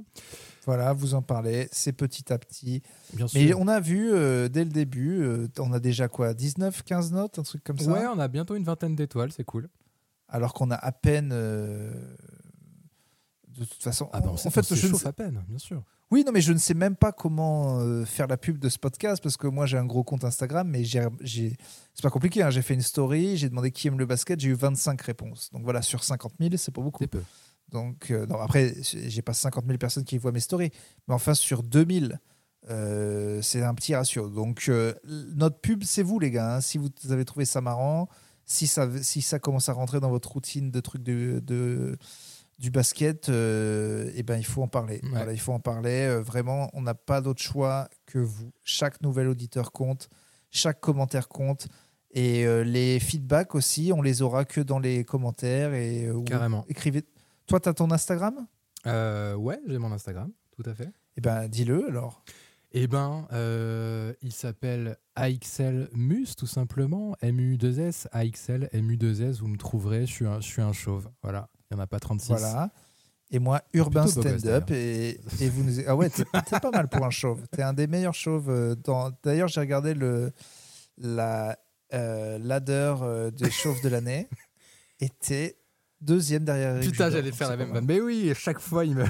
Voilà, vous en parlez. C'est petit à petit. Bien sûr. Mais on a vu euh, dès le début, euh, on a déjà quoi 19, 15 notes, un truc comme ça? Ouais, on a bientôt une vingtaine d'étoiles, c'est cool. Alors qu'on a à peine. euh, de toute façon, Ah bah, on, en fait, je chauffe à peine, bien sûr. oui, non, mais je ne sais même pas comment euh, faire la pub de ce podcast parce que moi j'ai un gros compte Instagram, mais j'ai, j'ai- c'est pas compliqué. hein, j'ai fait une story, j'ai demandé qui aime le basket, j'ai eu 25 réponses. Donc voilà, sur 50 000, c'est pas beaucoup. C'est peu. Donc, euh, non, après, j'ai pas 50 000 personnes qui voient mes stories, mais enfin, sur 2000, euh, c'est un petit ratio. Donc, euh, notre pub, c'est vous, les gars. hein. Si vous avez trouvé ça marrant, si ça, si ça commence à rentrer dans votre routine de trucs de, de- du basket, euh, eh ben, il faut en parler. Ouais. Voilà, il faut en parler. Euh, vraiment, on n'a pas d'autre choix que vous. Chaque nouvel auditeur compte, chaque commentaire compte. Et euh, les feedbacks aussi, on les aura que dans les commentaires. Et, Carrément. écrivez. Toi, tu as ton Instagram? Ouais, j'ai mon Instagram, tout à fait. Eh ben, dis-le alors. Eh ben, euh, il s'appelle AXL Mus, tout simplement. MU2S, AXL, MU2S, vous me trouverez. Je suis un, je suis un chauve. Voilà, il n'y en a pas 36. Voilà. Et moi, Urbain Stand-Up. Et, et vous nous. Ah ouais, t'es pas mal pour un chauve. T'es un des meilleurs chauves. euh, dans- D'ailleurs, j'ai regardé le, la euh, ladder euh, des chauves de l'année. Et t'es deuxième derrière Putain, j'allais faire la même vanne. Mais oui, à chaque fois, il me.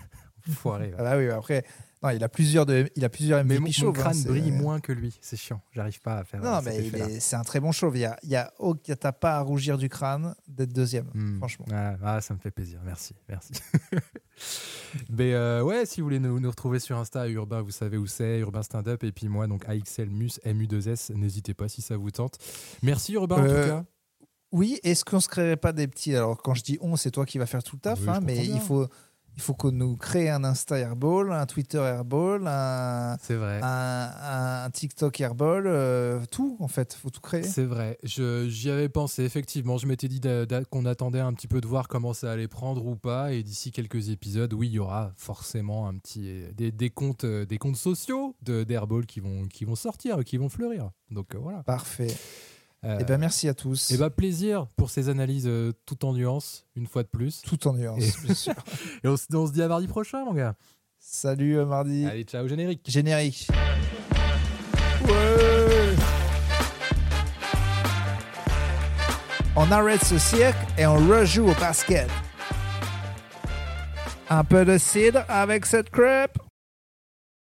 *laughs* Foiré. va. Ah bah oui, après. Non, il a plusieurs, de, il a plusieurs Mais MVP mon, mon chauves. hein, crâne brille moins que lui. C'est chiant. J'arrive pas à faire. Non, cet mais c'est un très bon chauve. Il y a, il y a, oh, t'as pas à rougir du crâne d'être deuxième, Hmm. franchement. Ah, ah, ça me fait plaisir, merci, merci. *laughs* Mais euh, ouais, si vous voulez nous, nous retrouver sur Insta, Urbain, vous savez où c'est, Urbain Stand Up, et puis moi, donc AXL Mus, MU2S, n'hésitez pas si ça vous tente. Merci Urbain en Euh, tout cas. Oui, est-ce qu'on se créerait pas des petits Alors, quand je dis on, c'est toi qui vas faire tout le taf, Oui, hein, mais il faut, il faut qu'on nous crée un Insta Airball, un Twitter Airball, un, C'est vrai. un, un TikTok Airball, euh, tout en fait, faut tout créer. C'est vrai, j'y avais pensé, effectivement. Je m'étais dit qu'on attendait un petit peu de voir comment ça allait prendre ou pas. Et d'ici quelques épisodes, oui, il y aura forcément un petit, des, des comptes, euh, des comptes sociaux de- d'Airball qui vont, qui vont sortir, qui vont fleurir. Donc euh, voilà. Parfait. Euh, Eh ben merci à tous. Eh ben, plaisir pour ces analyses euh, tout en nuances, une fois de plus. tout en nuance, Et- bien sûr. *laughs* Et on, se- on se dit à mardi prochain, mon gars. Salut euh, mardi. Allez, ciao, générique. Générique. Ouais. On arrête ce cirque et on rejoue au basket. Un peu de cidre avec cette crêpe.